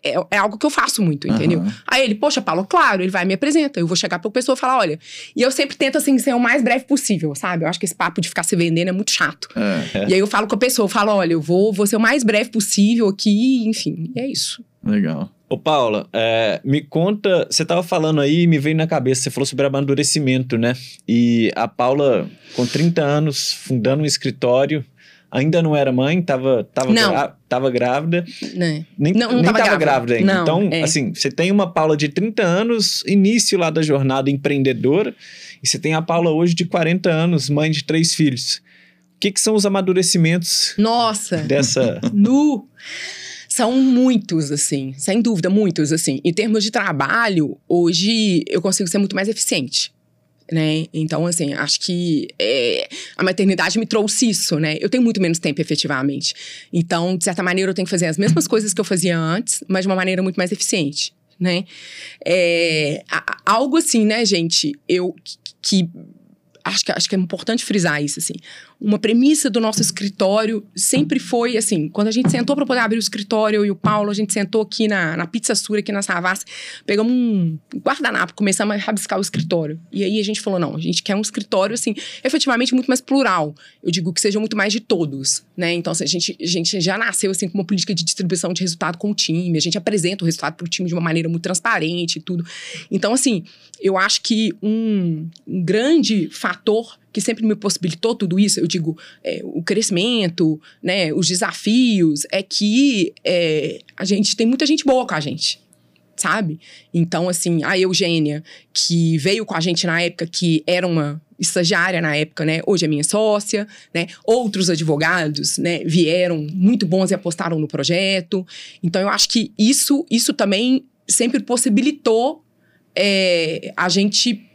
É, é algo que eu faço muito, entendeu? Aham. Aí ele, poxa, Paulo, claro, ele vai e me apresenta. Eu vou chegar pra pessoa e falar, olha. E eu sempre tento, assim, ser o mais breve possível, sabe? Eu acho que esse papo de ficar se vendendo é muito chato. É, E aí eu falo com a pessoa, eu falo, olha, eu vou, vou ser o mais breve possível aqui, enfim, e é isso. legal. Ô, Paula, é, me conta. Você tava falando aí e me veio na cabeça, você falou sobre amadurecimento, né? E a Paula, com 30 anos, fundando um escritório, ainda não era mãe, tava, tava, Não. grá- tava grávida. Né? Nem, Não, não nem tava tava, grávida. grávida ainda. Não, então, é. assim, você tem uma Paula de 30 anos, início lá da jornada empreendedora, e você tem a Paula hoje de 40 anos, mãe de três filhos. O que, que são os amadurecimentos Nossa, dessa. nu! São muitos, assim, sem dúvida, muitos, assim. Em termos de trabalho, hoje eu consigo ser muito mais eficiente. Né? Então, assim, acho que é, a maternidade me trouxe isso, né? Eu tenho muito menos tempo, efetivamente. Então, de certa maneira, eu tenho que fazer as mesmas coisas que eu fazia antes, mas de uma maneira muito mais eficiente, né? É, a- algo assim, né, gente? Eu que, que acho que acho que é importante frisar isso assim. Uma premissa do nosso escritório sempre foi assim, quando a gente sentou para poder abrir o escritório, eu e o Paulo, a gente sentou aqui na, na Pizza Sura, aqui na Savassi, pegamos um guardanapo, começamos a rabiscar o escritório. E aí a gente falou, não, a gente quer um escritório, assim, efetivamente muito mais plural. Eu digo que seja muito mais de todos, né? Então, assim, a gente, a gente já nasceu, assim, com uma política de distribuição de resultado com o time, a gente apresenta o resultado para o time de uma maneira muito transparente e tudo. Então, assim, eu acho que um, um grande fator que sempre me possibilitou tudo isso, eu digo, é, o crescimento, né, os desafios, é que é, a gente tem muita gente boa com a gente. sabe? Então, assim, a Eugênia, que veio com a gente na época, que era uma estagiária na época, né? Hoje é minha sócia, né? Outros advogados, né? Vieram muito bons e apostaram no projeto. Então, eu acho que isso, isso também sempre possibilitou é, a gente,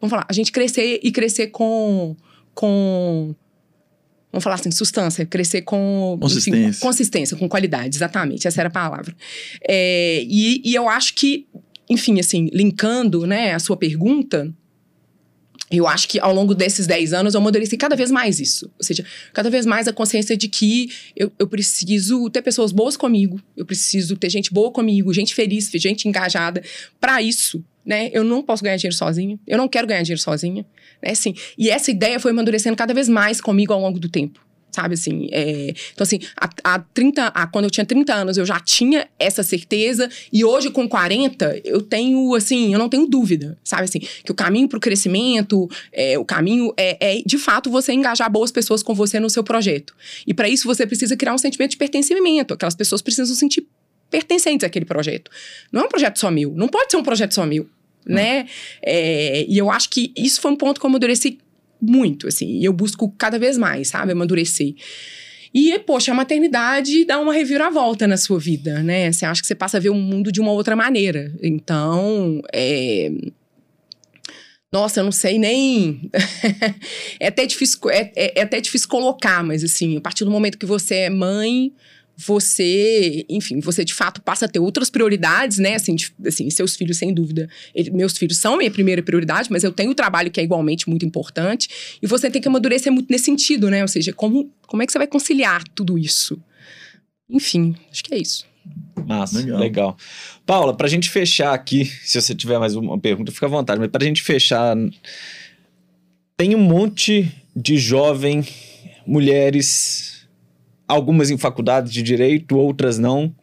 vamos falar, a gente crescer e crescer com, com vamos falar assim, substância, crescer com consistência, enfim, consistência com qualidade, exatamente, essa era a palavra. É, e, e eu acho que, enfim, assim, linkando, né, a sua pergunta, eu acho que ao longo desses 10 anos eu amadureci cada vez mais isso. Ou seja, cada vez mais a consciência de que eu, eu preciso ter pessoas boas comigo, eu preciso ter gente boa comigo, gente feliz, gente engajada. Para isso, né? Eu não posso ganhar dinheiro sozinha, eu não quero ganhar dinheiro sozinha. Né? Assim, e essa ideia foi amadurecendo cada vez mais comigo ao longo do tempo sabe assim? É, então, assim, há, 30, há, quando eu tinha 30 anos, eu já tinha essa certeza, e hoje, com 40, eu tenho, assim, eu não tenho dúvida, sabe assim? Que o caminho para o crescimento, é, o caminho é, é, de fato, você engajar boas pessoas com você no seu projeto. E para isso, você precisa criar um sentimento de pertencimento. Aquelas pessoas precisam sentir pertencentes àquele projeto. Não é um projeto só meu, não pode ser um projeto só meu. Né? É, e eu acho que isso foi um ponto que eu amadureci muito, assim. E eu busco cada vez mais, sabe? Amadurecer. E, poxa, a maternidade dá uma reviravolta na sua vida, né? Você acha que você passa a ver o mundo de uma outra maneira. Então, é... Nossa, eu não sei nem. é, até difícil, é, é, é até difícil colocar, mas assim, a partir do momento que você é mãe, você, enfim, você de fato passa a ter outras prioridades, né? Assim, de, assim seus filhos, sem dúvida, ele, meus filhos são minha primeira prioridade, mas eu tenho o trabalho que é igualmente muito importante. E você tem que amadurecer muito nesse sentido, né? Ou seja, como, como é que você vai conciliar tudo isso? Enfim, acho que é isso. Massa, legal. legal. Paula, pra gente fechar aqui, se você tiver mais uma pergunta, fica à vontade, mas pra gente fechar, tem um monte de jovem, mulheres algumas em faculdades de direito, outras não,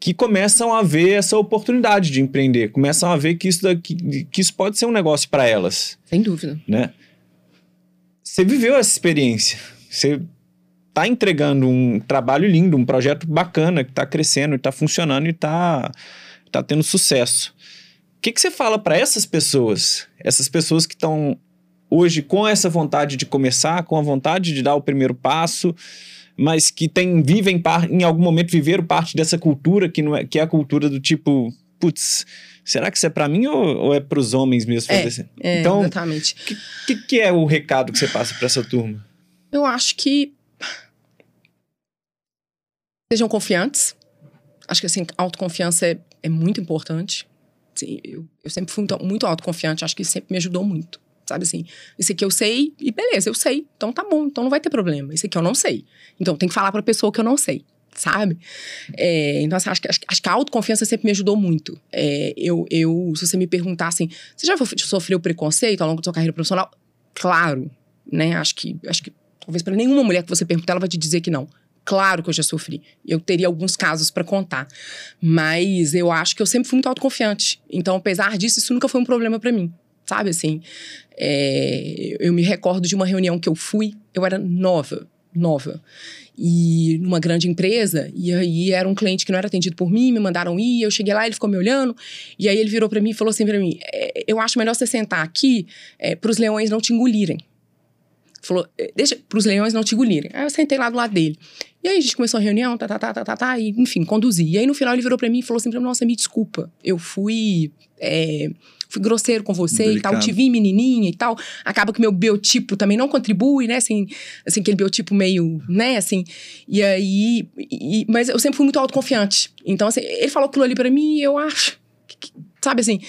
que começam a ver essa oportunidade de empreender, começam a ver que isso, daqui, que isso pode ser um negócio para elas. Sem dúvida. Né? Você viveu essa experiência, você está entregando um trabalho lindo, um projeto bacana que está crescendo, está funcionando e está tá tendo sucesso. O que, que você fala para essas pessoas, essas pessoas que estão hoje com essa vontade de começar, com a vontade de dar o primeiro passo, mas que tem, vivem em algum momento viveram parte dessa cultura que, não é, que é a cultura do tipo, putz, será que isso é para mim ou, ou é para os homens mesmo é, fazer é, então, exatamente. O que, que, que, é o recado que você passa para essa turma? Eu acho que sejam confiantes. Acho que assim, autoconfiança é, é muito importante. Assim, eu, eu sempre fui muito, muito autoconfiante, acho que isso sempre me ajudou muito. Sabe assim, isso aqui eu sei e beleza, eu sei. Então tá bom, então não vai ter problema. Isso aqui eu não sei. Então tem que falar pra pessoa que eu não sei sabe? É, então, assim, acho, que, acho, que a autoconfiança sempre me ajudou muito. É, eu, eu, se você me perguntar assim, você já sofreu preconceito ao longo da sua carreira profissional? Claro, né? Acho que, acho que talvez para nenhuma mulher que você perguntar, ela vai te dizer que não. Claro que eu já sofri. Eu teria alguns casos para contar. Mas eu acho que eu sempre fui muito autoconfiante. Então, apesar disso, isso nunca foi um problema para mim sabe assim? É, eu me recordo de uma reunião que eu fui, eu era nova, nova. E numa grande empresa, e aí era um cliente que não era atendido por mim, me mandaram ir, eu cheguei lá, ele ficou me olhando, e aí ele virou para mim e falou assim para mim: é, Eu acho melhor você sentar aqui é, para os leões não te engolirem. Falou, é, deixa para os leões não te engolirem. Aí eu sentei lá do lado dele. E aí a gente começou a reunião, tá, tá, tá, tá, tá, tá e enfim, conduzi. E aí no final ele virou para mim e falou assim: Nossa, me desculpa, eu fui. É, fui grosseiro com você Delicado. e tal, te vi menininha e tal. Acaba que meu biotipo também não contribui, né? Assim, assim aquele biotipo meio, né? Assim, e aí... E, mas eu sempre fui muito autoconfiante. Então, assim, ele falou aquilo ali para mim e eu acho... Que, que, sabe assim?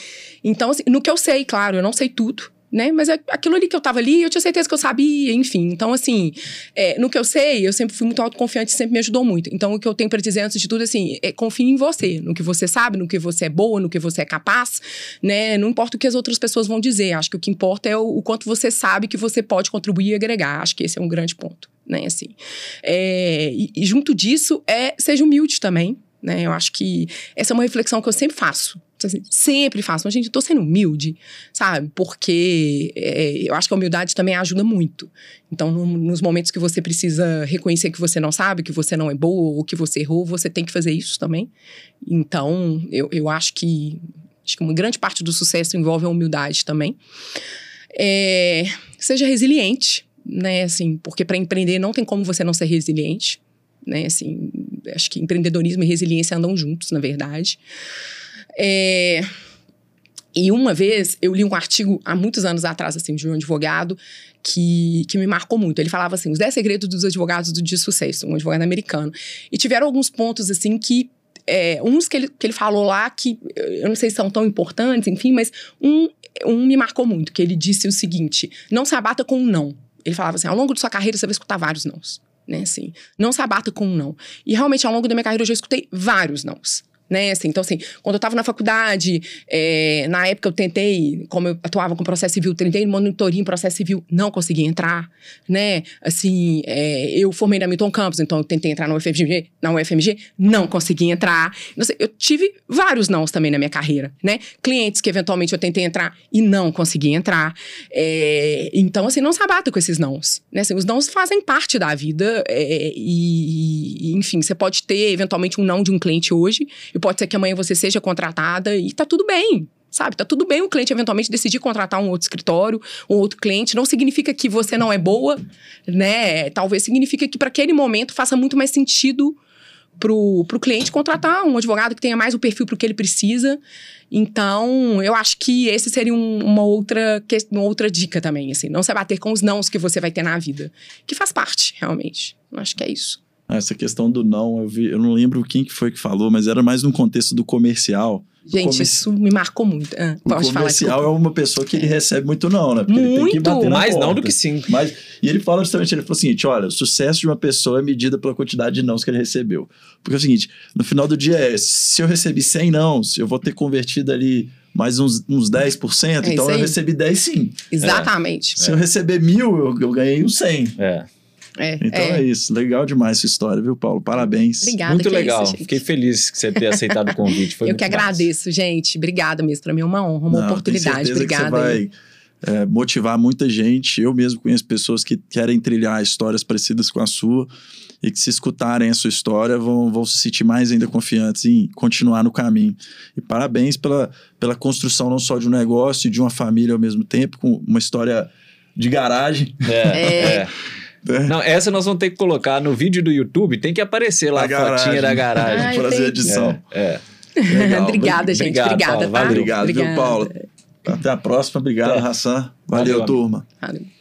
Então, assim, no que eu sei, claro, eu não sei tudo né? Mas é aquilo ali que eu tava ali, eu tinha certeza que eu sabia, enfim. Então, assim, é, no que eu sei, eu sempre fui muito autoconfiante, sempre me ajudou muito. Então, o que eu tenho para dizer antes de tudo, assim, é confie em você, no que você sabe, no que você é boa, no que você é capaz, né? Não importa o que as outras pessoas vão dizer. Acho que o que importa é o, o quanto você sabe que você pode contribuir e agregar. Acho que esse é um grande ponto, né? Assim, é, e, e junto disso, é seja humilde também, né? Eu acho que essa é uma reflexão que eu sempre faço sempre faço. Mas, gente, eu tô sendo humilde, sabe? Porque é, eu acho que a humildade também ajuda muito. Então, no, nos momentos que você precisa reconhecer que você não sabe, que você não é boa ou que você errou, você tem que fazer isso também. Então, eu, eu acho que acho que uma grande parte do sucesso envolve a humildade também. É, seja resiliente, né? Assim, porque para empreender não tem como você não ser resiliente, né? Assim, acho que empreendedorismo e resiliência andam juntos, na verdade. É, e uma vez eu li um artigo há muitos anos atrás, assim, de um advogado que, que me marcou muito. Ele falava assim: os 10 segredos dos advogados do de sucesso, um advogado americano. E tiveram alguns pontos, assim, que. É, uns que ele, que ele falou lá que eu não sei se são tão importantes, enfim, mas um, um me marcou muito, que ele disse o seguinte: não se abata com um não. Ele falava assim: ao longo de sua carreira você vai escutar vários nãos. Né, assim, não se abata com um não. E realmente, ao longo da minha carreira, eu já escutei vários nãos né? Assim, então, assim, quando eu estava na faculdade, é, na época eu tentei, como eu atuava com processo civil, tentei monitoria em processo civil, não consegui entrar, né? Assim, é, eu formei na Milton Campos, então eu tentei entrar na UFMG, na UFMG, não consegui entrar. Não sei, eu tive vários nãos também na minha carreira, né? Clientes que eventualmente eu tentei entrar e não consegui entrar. É, então, assim, não se abata com esses nãos, né? Assim, os nãos fazem parte da vida e, e, enfim, você pode ter eventualmente um não de um cliente hoje e pode ser que amanhã você seja contratada e tá tudo bem. Sabe, tá tudo bem o cliente eventualmente decidir contratar um outro escritório, um outro cliente. Não significa que você não é boa, né? Talvez significa que para aquele momento faça muito mais sentido pro, pro cliente contratar um advogado que tenha mais o perfil para o que ele precisa. Então, eu acho que esse seria um, uma, outra, uma outra dica também, assim. Não se abater com os nãos que você vai ter na vida. Que faz parte, realmente. Eu acho que é isso. Essa questão do não, eu, vi, eu não lembro quem que foi que falou, mas era mais no contexto do comercial. Gente, isso me marcou muito. Ah, o pode comercial falar, é uma pessoa que ele recebe muito não, né? Porque muito. ele tem que bater na Mais porta. não do que sim. Mas, e ele fala justamente, ele falou o seguinte, olha, o sucesso de uma pessoa é medida pela quantidade de nãos que ele recebeu. Porque é o seguinte, no final do dia, é, se eu recebi 100 nãos, eu vou ter convertido ali mais uns, uns 10%, É então eu recebi 10 sim. Exatamente. Se eu receber mil, eu, eu ganhei uns 100. É. É. Então é. é. isso. Legal demais essa história, viu, Paulo? Parabéns. Obrigada, Muito que é legal. isso. Fiquei feliz que você ter aceitado o convite. Foi Eu muito que massa. agradeço, gente. Obrigada mesmo. Para mim é uma honra, uma Não, oportunidade. Obrigada. Que aí. você vai é, motivar muita gente. Eu mesmo conheço pessoas que querem trilhar histórias parecidas com a sua e que se escutarem a sua história vão, vão se sentir mais ainda confiantes em continuar no caminho. E parabéns pela, pela construção não só de um negócio e de uma família ao mesmo tempo, com uma história de garagem. É, É. é. Não, essa nós vamos ter que colocar no vídeo do YouTube, tem que aparecer lá A a, garagem. fotinha da garagem. Ai, Fazer tem- edição. É, é. Obrigada, gente. Obrigado, Obrigada, Paulo. tá? Valeu. Obrigado, viu, Obrigada. Paulo? Até a próxima. Obrigado, Até. Hassan. Valeu, Valeu turma. Valeu.